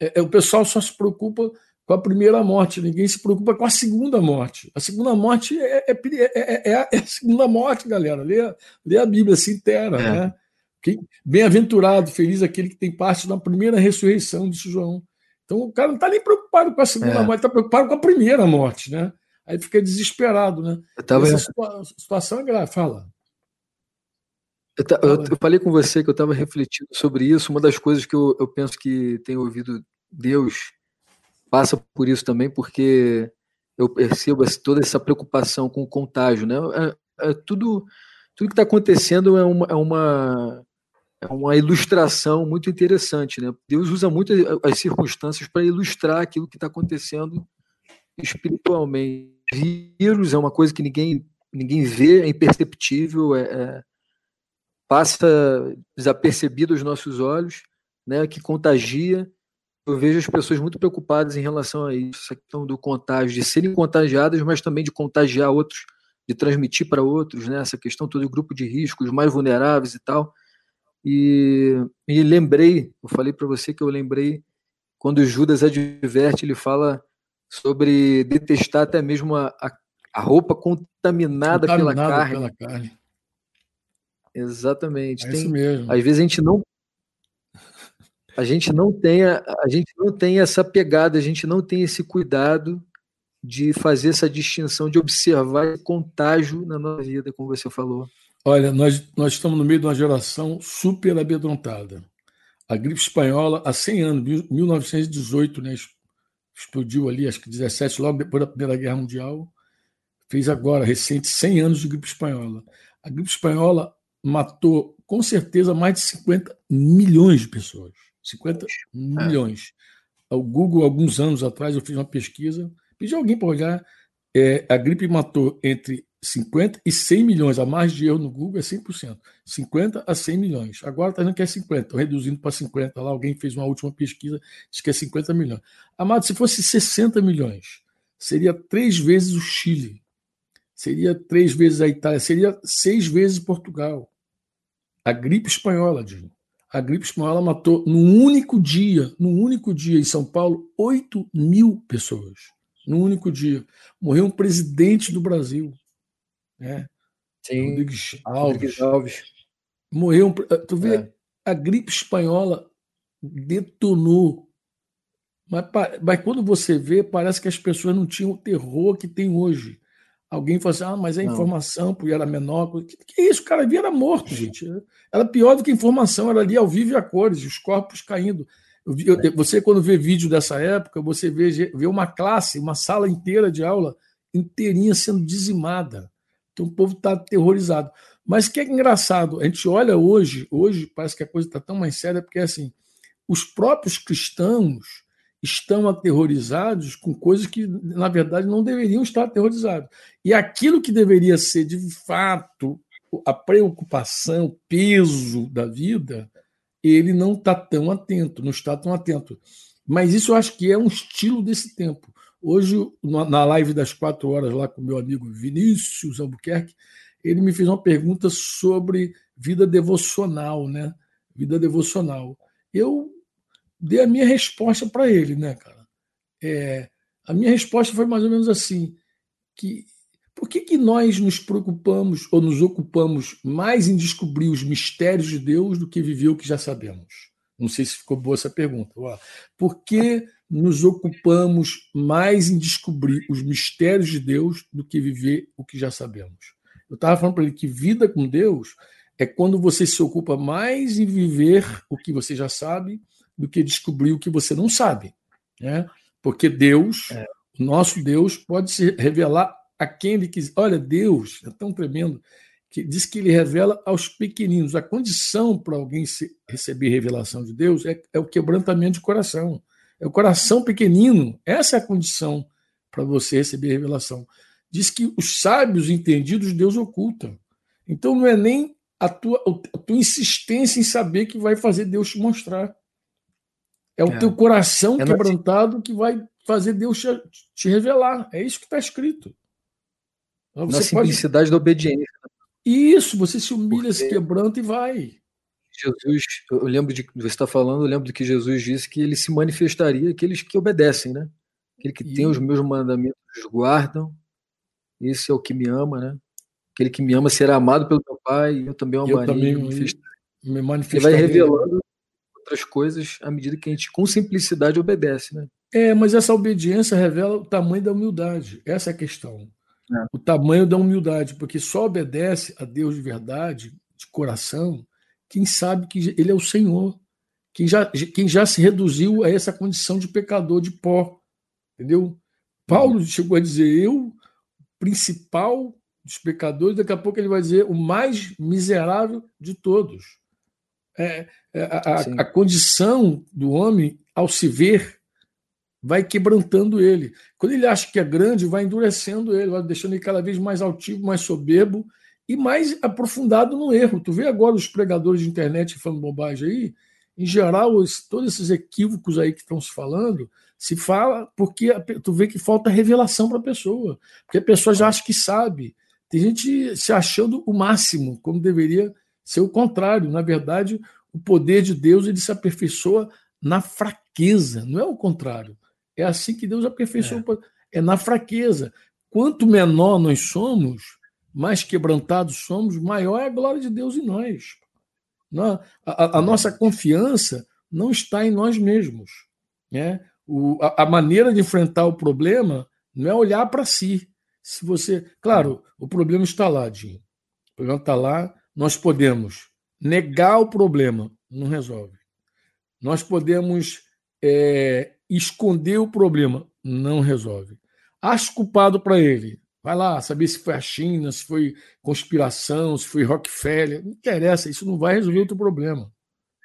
É, é, o pessoal só se preocupa com a primeira morte, ninguém se preocupa com a segunda morte. A segunda morte é, é, é, é a segunda morte, galera. Lê, lê a Bíblia se inteira, né? Bem-aventurado, feliz aquele que tem parte na primeira ressurreição, disse João. Então o cara não está nem preocupado com a segunda morte, está preocupado com a primeira morte, né? Aí fica desesperado, né? Tava... Essa situação é grave. Fala. Eu, eu, eu, falei com você que eu estava refletindo sobre isso. Uma das coisas que eu, eu penso que tenho ouvido Deus passa por isso também, porque eu percebo toda essa preocupação com o contágio, né? É, é tudo, tudo que está acontecendo é uma, é uma é uma ilustração muito interessante, né? Deus usa muito as circunstâncias para ilustrar aquilo que está acontecendo espiritualmente. Vírus é uma coisa que ninguém ninguém vê, é imperceptível, é, é passa desapercebido aos nossos olhos, né, que contagia. Eu vejo as pessoas muito preocupadas em relação a isso, essa questão do contágio, de serem contagiadas, mas também de contagiar outros, de transmitir para outros, né, essa questão todo grupo de riscos, mais vulneráveis e tal. E, e lembrei, eu falei para você que eu lembrei quando Judas adverte, ele fala sobre detestar até mesmo a, a, a roupa contaminada, contaminada pela, carne. pela carne. Exatamente. É tem, isso mesmo. Às vezes a gente não a gente não tem a, a gente não tem essa pegada, a gente não tem esse cuidado de fazer essa distinção, de observar esse contágio na nossa vida, como você falou. Olha, nós, nós estamos no meio de uma geração super amedrontada. A gripe espanhola, há 100 anos, 1918, né, explodiu ali, acho que 17, logo depois da Primeira Guerra Mundial, fez agora, recente, 100 anos de gripe espanhola. A gripe espanhola matou, com certeza, mais de 50 milhões de pessoas. 50 milhões. O Google, alguns anos atrás, eu fiz uma pesquisa, pedi alguém para olhar, é, a gripe matou entre 50 e 100 milhões. A margem de erro no Google é 100%. 50 a 100 milhões. Agora está dizendo que é 50, estão reduzindo para 50. Lá alguém fez uma última pesquisa, diz que é 50 milhões. Amado, se fosse 60 milhões, seria três vezes o Chile, seria três vezes a Itália, seria seis vezes Portugal. A gripe espanhola, Dinho. A gripe espanhola matou, num único dia, num único dia em São Paulo, 8 mil pessoas. Num único dia. Morreu um presidente do Brasil. Né? Sim, Rodrigues Alves. Alves. Morreu. Tu vê, é. a gripe espanhola detonou. Mas, mas quando você vê, parece que as pessoas não tinham o terror que tem hoje. Alguém fala assim, ah, mas a informação, porque era menor. Que, que isso? O cara via era morto, gente. Era pior do que informação, era ali ao vivo e a cores, os corpos caindo. Eu, eu, você, quando vê vídeo dessa época, você vê, vê uma classe, uma sala inteira de aula inteirinha sendo dizimada. Então o povo está aterrorizado. Mas o que é engraçado, a gente olha hoje, hoje parece que a coisa está tão mais séria, porque assim, os próprios cristãos estão aterrorizados com coisas que, na verdade, não deveriam estar aterrorizados. E aquilo que deveria ser, de fato, a preocupação, o peso da vida, ele não está tão atento, não está tão atento. Mas isso eu acho que é um estilo desse tempo. Hoje, na live das quatro horas lá com meu amigo Vinícius Albuquerque, ele me fez uma pergunta sobre vida devocional, né? Vida devocional. Eu dei a minha resposta para ele, né, cara? É, a minha resposta foi mais ou menos assim: que por que, que nós nos preocupamos ou nos ocupamos mais em descobrir os mistérios de Deus do que viver o que já sabemos? Não sei se ficou boa essa pergunta. Por que nos ocupamos mais em descobrir os mistérios de Deus do que viver o que já sabemos? Eu estava falando para ele que vida com Deus é quando você se ocupa mais em viver o que você já sabe do que descobrir o que você não sabe. Né? Porque Deus, é. o nosso Deus, pode se revelar a quem ele quiser. Olha, Deus é tão tremendo que diz que ele revela aos pequeninos. A condição para alguém receber revelação de Deus é, é, o quebrantamento de coração. É o coração pequenino. Essa é a condição para você receber revelação. Diz que os sábios entendidos Deus oculta. Então não é nem a tua, a tua insistência em saber que vai fazer Deus te mostrar. É o é. teu coração é quebrantado que vai fazer Deus te, te revelar. É isso que está escrito. Você Na simplicidade pode... da obediência. Isso, você se humilha, Porque... se quebranta e vai. Jesus, eu lembro de você está falando, eu lembro do que Jesus disse que ele se manifestaria aqueles que obedecem, né? Aquele que e... tem os meus mandamentos guardam. Esse é o que me ama, né? Aquele que me ama será amado pelo meu Pai, e eu também o amarei. Eu também me manifestaria. Ele vai revelando outras coisas à medida que a gente, com simplicidade, obedece, né? É, mas essa obediência revela o tamanho da humildade. Essa é a questão. É. O tamanho da humildade, porque só obedece a Deus de verdade, de coração, quem sabe que Ele é o Senhor. Quem já, quem já se reduziu a essa condição de pecador, de pó. Entendeu? Paulo uhum. chegou a dizer: Eu, principal dos pecadores, daqui a pouco ele vai dizer o mais miserável de todos. É, é, a, a, condição do homem, ao se ver, vai quebrantando ele. Quando ele acha que é grande, vai endurecendo ele, vai deixando ele cada vez mais altivo, mais soberbo e mais aprofundado no erro. Tu vê agora os pregadores de internet falando bobagem aí, em geral, os, todos esses equívocos aí que estão se falando, se fala porque tu vê que falta revelação para a pessoa, porque a pessoa já acha que sabe. Tem gente se achando o máximo, como deveria ser o contrário. Na verdade, o poder de Deus ele se aperfeiçoa na fraqueza, não é o contrário. É assim que Deus aperfeiçoa, é, é na fraqueza. Quanto menor nós somos, mais quebrantados somos, maior é a glória de Deus em nós. A, a, a nossa confiança não está em nós mesmos. Né? O, a, a, maneira de enfrentar o problema não é olhar para si. Se você, claro, o problema está lá, Dinho. O problema está lá. Nós podemos negar o problema, não resolve. Nós podemos é, esconder o problema, não resolve. Acho culpado para ele. Vai lá saber se foi a China, se foi conspiração, se foi Rockefeller. Não interessa, isso não vai resolver o teu problema.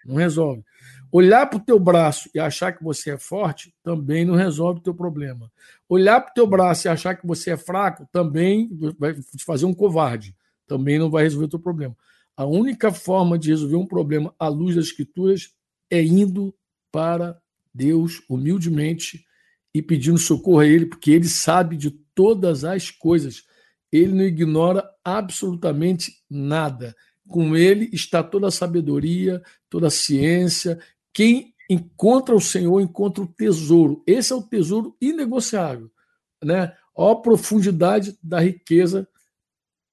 Não resolve. Olhar para o teu braço e achar que você é forte também não resolve o teu problema. Olhar para o teu braço e achar que você é fraco também vai te fazer um covarde. Também não vai resolver o teu problema. A única forma de resolver um problema à luz das escrituras é indo para Deus humildemente e pedindo socorro a Ele, porque Ele sabe de todas as coisas. Ele não ignora absolutamente nada. Com Ele está toda a sabedoria, toda a ciência. Quem encontra o Senhor encontra o tesouro. Esse é o tesouro inegociável, né? Ó profundidade da riqueza,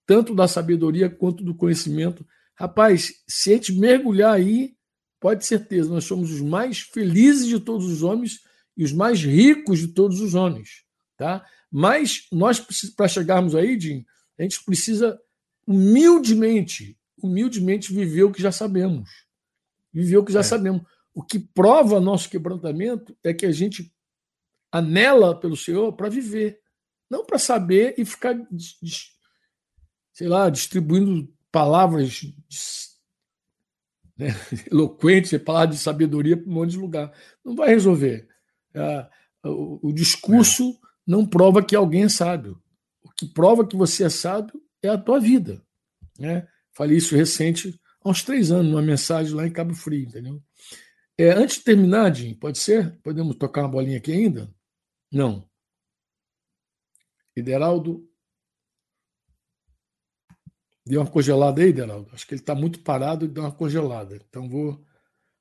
tanto da sabedoria quanto do conhecimento. Rapaz, se a gente mergulhar aí, pode ter certeza, nós somos os mais felizes de todos os homens e os mais ricos de todos os homens, tá? Mas nós para chegarmos aí, Jim, a gente precisa humildemente, humildemente viver o que já sabemos. Viver o que já é. sabemos. O que prova nosso quebrantamento é que a gente anela pelo Senhor para viver, não para saber e ficar, sei lá, distribuindo palavras né, eloquentes, palavras de sabedoria para um monte de lugar. Não vai resolver. É, o, discurso é. não prova que alguém é sábio. O que prova que você é sábio é a tua vida. Né? Falei isso recente, há uns três anos, numa mensagem lá em Cabo Frio, entendeu? É, antes de terminar, Jim, pode ser? Podemos tocar uma bolinha aqui ainda? Não. Ideraldo. Deu uma congelada aí, Ideraldo? Acho que ele está muito parado e deu uma congelada. Então vou,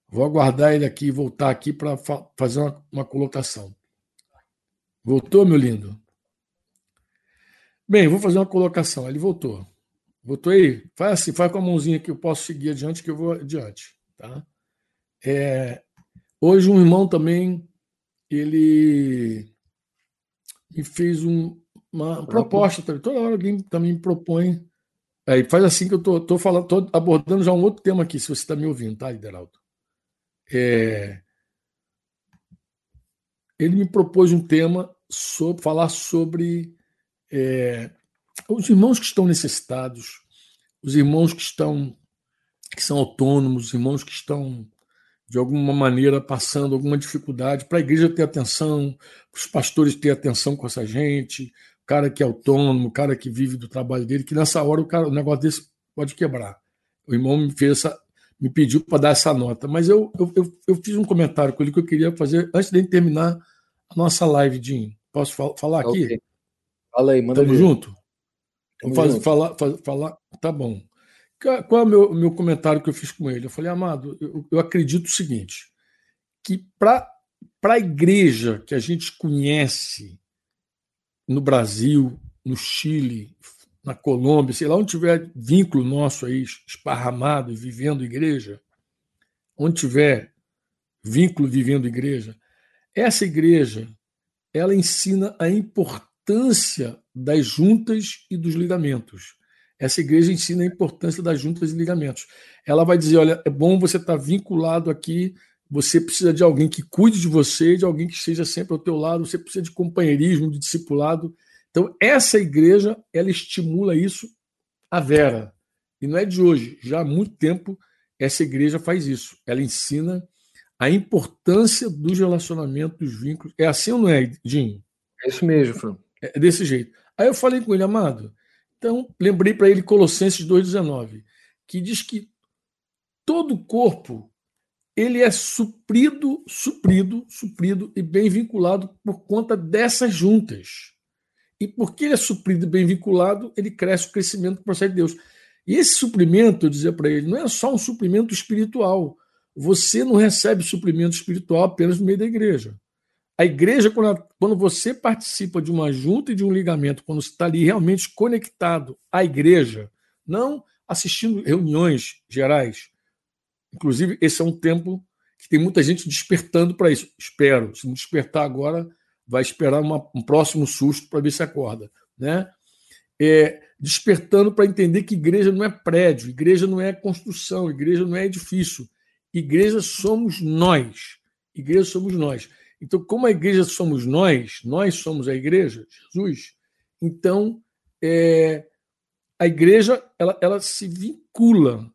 vou aguardar ele aqui e voltar aqui para fa fazer uma, uma colocação. Voltou, meu lindo? Bem, vou fazer uma colocação. Ele voltou. Voltou aí? Faz assim, faz com a mãozinha que eu posso seguir adiante, que eu vou adiante. Tá? É, hoje um irmão também ele me fez um, uma proposta. Toda hora alguém também me propõe. Aí faz assim que eu tô, tô falando, tô abordando já um outro tema aqui, se você está me ouvindo, tá, Ideraldo? É, ele me propôs um tema sobre falar sobre é, os irmãos que estão necessitados, os irmãos que estão que são autônomos, os irmãos que estão de alguma maneira passando alguma dificuldade, para a igreja ter atenção, para os pastores ter atenção com essa gente, cara que é autônomo, o cara que vive do trabalho dele, que nessa hora o, cara, o negócio desse pode quebrar. O irmão me fez essa, me pediu para dar essa nota, mas eu, eu, eu, eu, fiz um comentário com ele que eu queria fazer antes de terminar a nossa live, Dinho. Posso falar aqui? Okay. Fala aí, manda Tamo junto? Tamo Vamos junto. Falar, falar, tá bom. Qual é o meu, meu comentário que eu fiz com ele? Eu falei, Amado, eu, eu acredito o seguinte: que para a igreja que a gente conhece no Brasil, no Chile, na Colômbia, sei lá onde tiver vínculo nosso aí esparramado, vivendo igreja, onde tiver vínculo vivendo igreja, essa igreja ela ensina a importância das juntas e dos ligamentos. Essa igreja ensina a importância das juntas e ligamentos. Ela vai dizer: olha, é bom você estar vinculado aqui, você precisa de alguém que cuide de você, de alguém que esteja sempre ao teu lado, você precisa de companheirismo, de discipulado. Então, essa igreja, ela estimula isso a vera. E não é de hoje, já há muito tempo essa igreja faz isso. Ela ensina a importância dos relacionamentos, dos vínculos. É assim ou não é, Dinho? É isso mesmo, Fran. É desse jeito. Aí eu falei com ele, amado, então, lembrei para ele Colossenses 2,19, que diz que todo o corpo ele é suprido, suprido, suprido e bem vinculado por conta dessas juntas. E porque ele é suprido e bem vinculado, ele cresce o crescimento que procede de Deus. E esse suprimento, eu dizia para ele, não é só um suprimento espiritual. Você não recebe suprimento espiritual apenas no meio da igreja. A igreja, quando, quando você participa de uma junta e de um ligamento, quando você está ali realmente conectado à igreja, não assistindo reuniões gerais. Inclusive, esse é um tempo que tem muita gente despertando para isso. Espero. Se não despertar agora, vai esperar uma, um próximo susto para ver se acorda. Né? é, despertando para entender que igreja não é prédio, igreja não é construção, igreja não é edifício. Igreja somos nós. Igreja somos nós. Então, como a igreja somos nós, nós somos a igreja, Jesus, então é, a igreja ela, ela se vincula,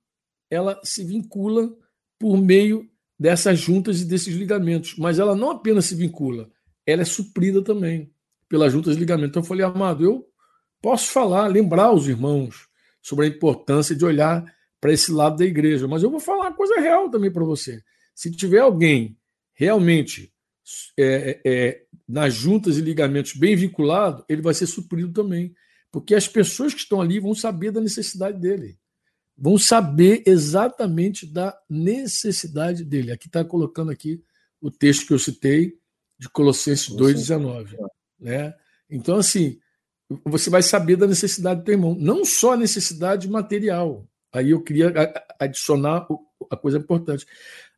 ela se vincula por meio dessas juntas e desses ligamentos, mas ela não apenas se vincula, ela é suprida também pelas juntas e ligamentos. Então eu falei, amado, eu posso falar, lembrar os irmãos sobre a importância de olhar para esse lado da igreja, mas eu vou falar uma coisa real também para você. Se tiver alguém realmente é, é, nas juntas e ligamentos bem vinculado, ele vai ser suprido também. Porque as pessoas que estão ali vão saber da necessidade dele. Vão saber exatamente da necessidade dele. Aqui está colocando aqui o texto que eu citei de Colossenses 2,19. Né? Então, assim, você vai saber da necessidade do teu irmão. Não só a necessidade material. Aí eu queria adicionar a coisa importante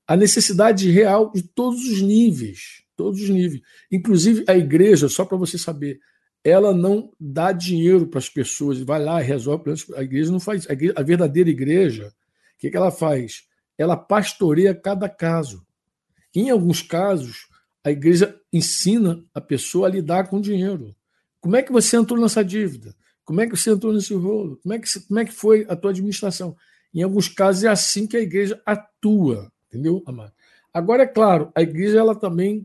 a necessidade real de todos os níveis, todos os níveis. Inclusive a igreja, só para você saber, ela não dá dinheiro para as pessoas, vai lá e resolve. A igreja não faz. A, igreja, a verdadeira igreja, o que, que ela faz? Ela pastoreia cada caso. Em alguns casos, a igreja ensina a pessoa a lidar com dinheiro. Como é que você entrou nessa dívida? Como é que você entrou nesse rolo? Como é que, como é que foi a tua administração? Em alguns casos é assim que a igreja atua. Entendeu, Amado? Agora, é claro, a igreja ela também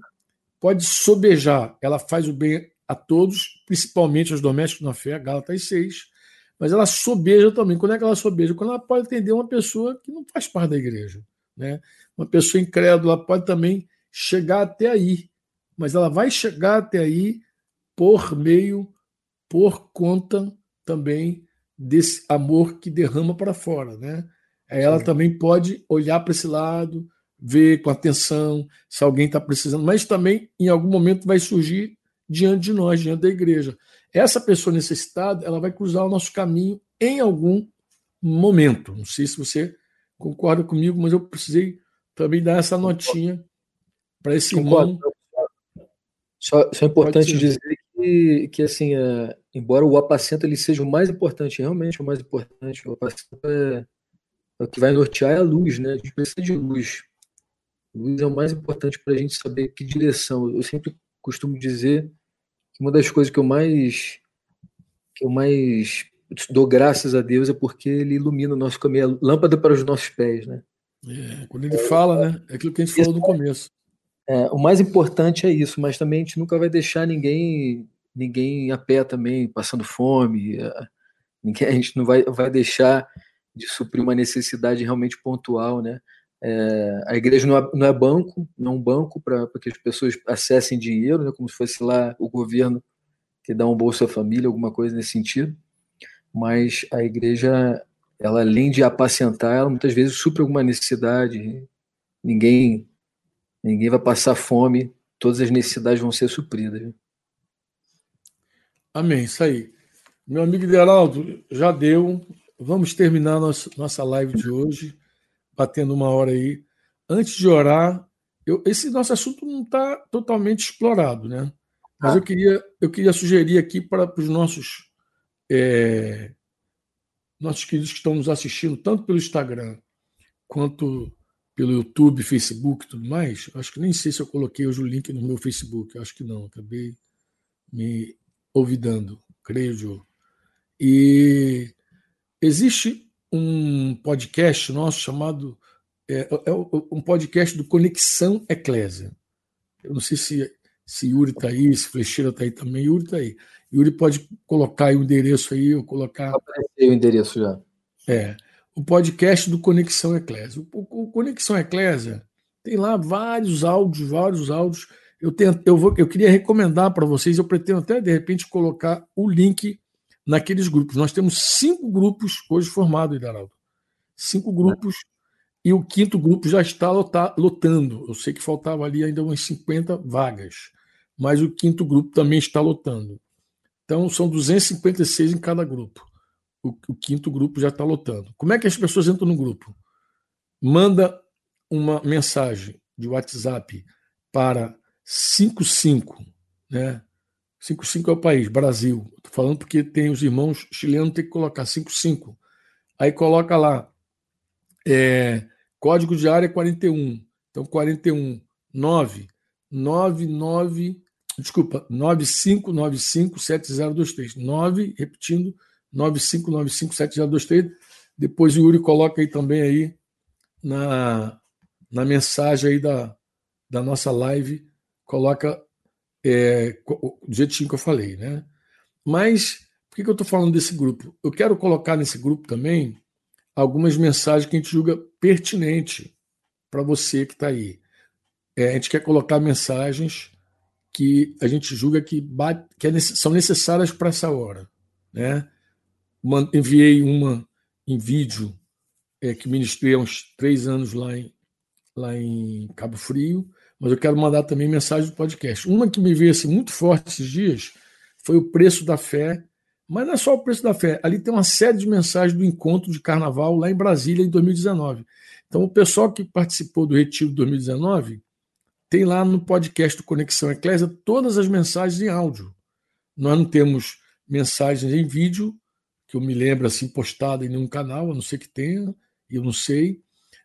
pode sobejar, ela faz o bem a todos, principalmente aos domésticos na fé, Gálatas 6, mas ela sobeja também. Quando é que ela sobeja? Quando ela pode atender uma pessoa que não faz parte da igreja. Né? Uma pessoa incrédula pode também chegar até aí, mas ela vai chegar até aí por meio, por conta também desse amor que derrama para fora. Né? ela Sim. também pode olhar para esse lado, ver com atenção se alguém está precisando, mas também em algum momento vai surgir diante de nós, diante da igreja. Essa pessoa necessitada, ela vai cruzar o nosso caminho em algum momento. Não sei se você concorda comigo, mas eu precisei também dar essa notinha para esse Concordo. irmão. Só, só é importante dizer que, que assim, é, embora o apacento ele seja o mais importante, realmente o mais importante, o apacento é o que vai nortear é a luz, né? A gente precisa de luz. Luz é o mais importante para a gente saber que direção. Eu sempre costumo dizer uma das coisas que eu mais que eu mais dou graças a Deus é porque ele ilumina o nosso caminho, é lâmpada para os nossos pés, né? É, quando ele fala, né? É aquilo que a gente falou no começo. É, o mais importante é isso, mas também a gente nunca vai deixar ninguém ninguém a pé também, passando fome. É, ninguém, a gente não vai, vai deixar de suprir uma necessidade realmente pontual, né? É, a igreja não é, não é, banco, não é um banco para que as pessoas acessem dinheiro, né, como se fosse lá o governo que dá um bolsa família, alguma coisa nesse sentido. Mas a igreja, ela além de apacentar, ela muitas vezes supre alguma necessidade. Ninguém, ninguém vai passar fome, todas as necessidades vão ser supridas. Amém, isso aí. Meu amigo Geraldo, já deu. Vamos terminar nossa, nossa live de hoje, batendo uma hora aí. Antes de orar, eu, esse nosso assunto não está totalmente explorado, né? Mas eu queria, eu queria sugerir aqui para os nossos, é, nossos queridos que estão nos assistindo, tanto pelo Instagram quanto pelo YouTube, Facebook e tudo mais. Acho que nem sei se eu coloquei hoje o link no meu Facebook. Acho que não, acabei me olvidando, creio. E Existe um podcast nosso chamado é, é um podcast do Conexão Eclésia. Eu não sei se, se Yuri está aí, se Flecheira está aí também. Yuri está aí. Yuri pode colocar aí o endereço aí, eu colocar. Apareceu o endereço já. É. O podcast do Conexão Eclésia. O, o Conexão Eclésia tem lá vários áudios, vários áudios. Eu, tento, eu, vou, eu queria recomendar para vocês, eu pretendo até de repente colocar o link naqueles grupos. Nós temos cinco grupos hoje formados, Hidaraldo. Cinco grupos e o quinto grupo já está lotando. Eu sei que faltava ali ainda umas 50 vagas, mas o quinto grupo também está lotando. Então são 256 em cada grupo. O, o quinto grupo já está lotando. Como é que as pessoas entram no grupo? Manda uma mensagem de WhatsApp para 55, né? 55 é o país, Brasil. Falando porque tem os irmãos chilenos, tem que colocar 55. Aí coloca lá, é, código de área 41. Então, 41, 9, 99, desculpa, 95957023. 9, repetindo, 95957023. Depois o Yuri coloca aí também aí na, na mensagem aí da, da nossa live, coloca é, do jeitinho que eu falei, né? Mas por que, eu estou falando desse grupo? Eu quero colocar nesse grupo também algumas mensagens que a gente julga pertinente para você que está aí. É, a gente quer colocar mensagens que a gente julga que, bate, que é, são necessárias para essa hora. Né? Enviei uma em vídeo é, que ministrei há uns três anos lá em, lá em Cabo Frio, mas eu quero mandar também mensagem do podcast. Uma que me veio assim, muito forte esses dias foi o preço da fé, mas não é só o preço da fé, ali tem uma série de mensagens do encontro de carnaval lá em Brasília em 2019. Então, o pessoal que participou do Retiro de 2019 tem lá no podcast do Conexão Eclésia todas as mensagens em áudio. Nós não temos mensagens em vídeo, que eu me lembro assim, postada em nenhum canal, a não ser que tenha, eu não sei,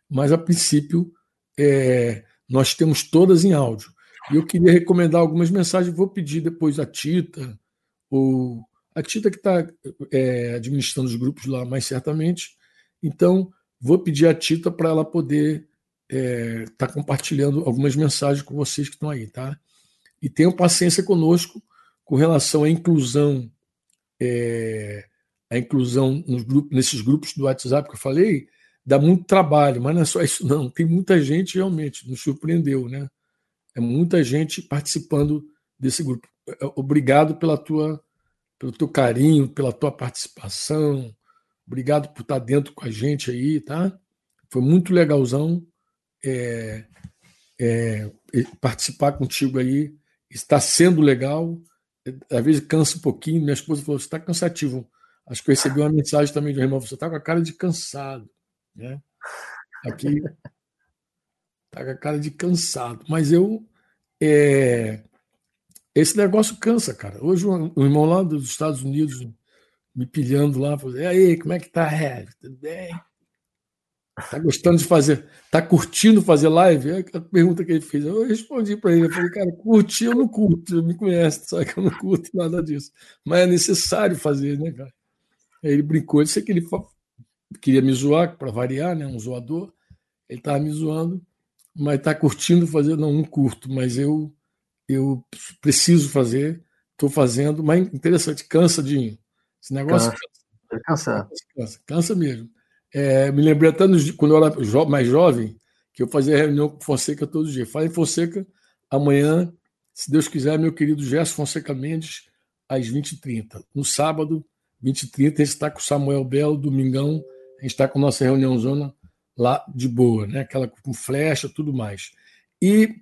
mas a princípio é, nós temos todas em áudio. E eu queria recomendar algumas mensagens, vou pedir depois a Tita, ou a Tita que está é, administrando os grupos lá mais certamente. Então, vou pedir a Tita para ela poder estar é, tá compartilhando algumas mensagens com vocês que estão aí, tá? E tenham paciência conosco com relação à inclusão, é, a inclusão grupos, nesses grupos do WhatsApp que eu falei, dá muito trabalho, mas não é só isso, não. Tem muita gente realmente, nos surpreendeu, né? É muita gente participando desse grupo. É, obrigado pela tua, pelo teu carinho, pela tua participação. Obrigado por estar dentro com a gente aí, tá? Foi muito legalzão é, é, participar contigo aí. Está sendo legal. Às vezes cansa um pouquinho. Minha esposa falou: você está cansativo. Acho que eu recebi uma mensagem também do irmão: você está com a cara de cansado. Né? Aqui tá com a cara de cansado. Mas eu. É... Esse negócio cansa, cara. Hoje o irmão lá dos Estados Unidos me pilhando lá, falou: e aí, como é que tá, Red? Tudo bem? Tá gostando de fazer? Tá curtindo fazer live? É a pergunta que ele fez. Eu respondi para ele. Eu falei, cara, curtir eu não curto. Me conhece, sabe que eu não curto nada disso. Mas é necessário fazer, né, cara? Aí ele brincou. Eu sei que ele queria me zoar, para variar, né? Um zoador. Ele estava me zoando, mas está curtindo fazer. Não, não curto, mas eu eu preciso fazer, estou fazendo. Mas interessante, cansa, de Esse negócio cansa. Cansa, cansa, cansa mesmo. É, me lembrei até nos, quando eu era jo mais jovem, que eu fazia reunião com Fonseca todos os dias. Fala em Fonseca, amanhã, se Deus quiser, meu querido Gerson Fonseca Mendes, às 20h30. No sábado, 20h30, a gente está com o Samuel Belo, domingão, a gente está com a nossa reunião zona lá de boa, né? Aquela com flecha, tudo mais. E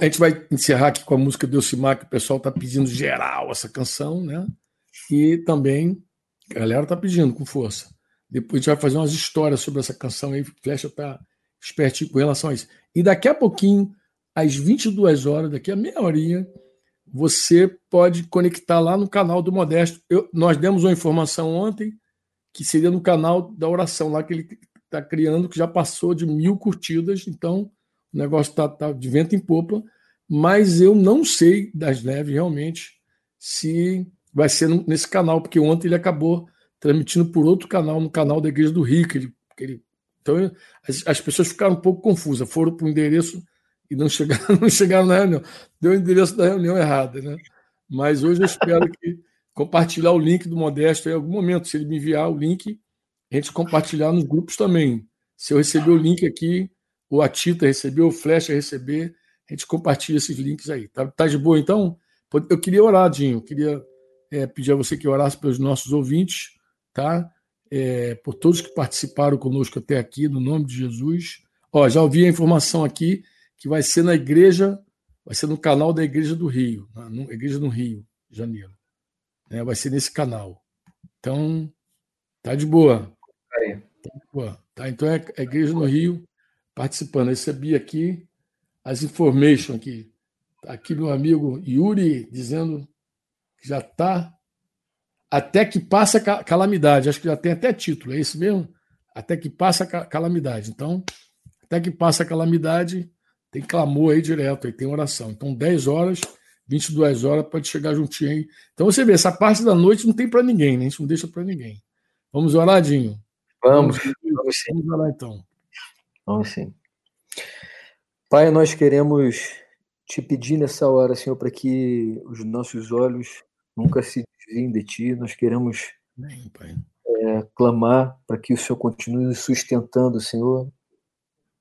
a gente vai encerrar aqui com a música do Elcimar, que o pessoal está pedindo geral essa canção, né? E também a galera está pedindo com força. Depois a gente vai fazer umas histórias sobre essa canção aí. Flecha está espertinho com relação a isso. E daqui a pouquinho, às 22 horas, daqui a meia horinha, você pode conectar lá no canal do Modesto. Eu, nós demos uma informação ontem que seria no canal da oração lá que ele está criando, que já passou de mil curtidas, então o negócio está tá de vento em popa, mas eu não sei das neves realmente se vai ser nesse canal, porque ontem ele acabou transmitindo por outro canal, no canal da Igreja do Rio, que ele, que ele então as, as, pessoas ficaram um pouco confusas, foram para o endereço e não chegaram, não chegaram na reunião. Deu o endereço da reunião errada, né? Mas hoje eu espero que compartilhar o link do Modesto em algum momento. Se ele me enviar o link, a gente compartilhar nos grupos também. Se eu receber o link aqui, ou a Tita recebeu, o Flecha receber, a gente compartilha esses links aí. Tá, tá de boa, então? Eu queria orar, Dinho. Eu queria é, pedir a você que orasse pelos nossos ouvintes, tá? É, por todos que participaram conosco até aqui, no nome de Jesus. Ó, já ouvi a informação aqui que vai ser na igreja, vai ser no canal da Igreja do Rio, na Igreja do Rio, janeiro. Né? Vai ser nesse canal. Então, tá de boa. Tá de boa. Tá, então é a Igreja no Rio participando. recebi aqui as informações aqui. Aqui meu amigo Yuri dizendo já está até que passa a calamidade. Acho que já tem até título, é isso mesmo? Até que passa a calamidade. Então, até que passa a calamidade, tem clamor aí direto, aí tem oração. Então, 10 horas, 22 horas, pode chegar juntinho aí. Então, você vê, essa parte da noite não tem para ninguém, né? A gente não deixa para ninguém. Vamos orar, Dinho? Vamos, vamos. Vamos orar então. Vamos sim. Pai, nós queremos te pedir nessa hora, Senhor, para que os nossos olhos nunca se desviem de ti. Nós queremos Bem, é, clamar para que o Senhor continue nos sustentando, Senhor.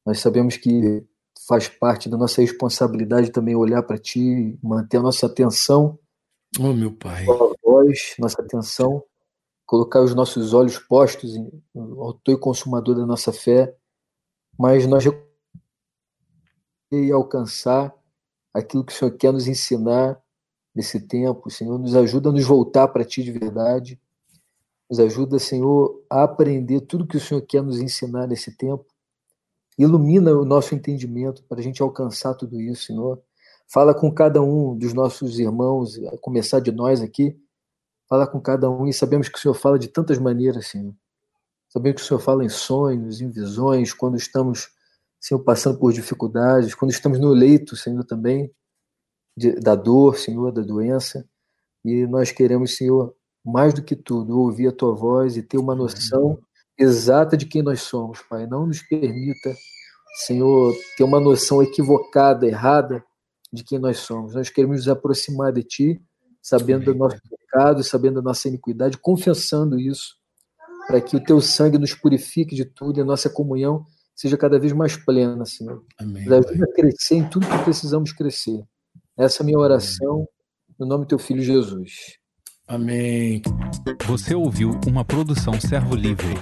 Nós sabemos que faz parte da nossa responsabilidade também olhar para ti, manter a nossa atenção. Oh, meu Pai. Voz, nossa atenção, colocar os nossos olhos postos em autor e consumador da nossa fé, mas nós e alcançar aquilo que o Senhor quer nos ensinar nesse tempo. Senhor, nos ajuda a nos voltar para Ti de verdade. Nos ajuda, Senhor, a aprender tudo que o Senhor quer nos ensinar nesse tempo. Ilumina o nosso entendimento para a gente alcançar tudo isso, Senhor. Fala com cada um dos nossos irmãos, a começar de nós aqui. Fala com cada um e sabemos que o Senhor fala de tantas maneiras, Senhor. Sabemos que o Senhor fala em sonhos, em visões, quando estamos Senhor, passando por dificuldades, quando estamos no leito, Senhor, também, de, da dor, Senhor, da doença. E nós queremos, Senhor, mais do que tudo, ouvir a Tua voz e ter uma noção exata de quem nós somos, Pai. Não nos permita, Senhor, ter uma noção equivocada, errada de quem nós somos. Nós queremos nos aproximar de Ti, sabendo do nosso pecado, sabendo da nossa iniquidade, confessando isso, para que o Teu sangue nos purifique de tudo e a nossa comunhão seja cada vez mais plena, Senhor. Amém. Nos ajuda a crescer em tudo que precisamos crescer. Essa é a minha oração, no nome do teu filho Jesus. Amém. Você ouviu uma produção Servo Livre.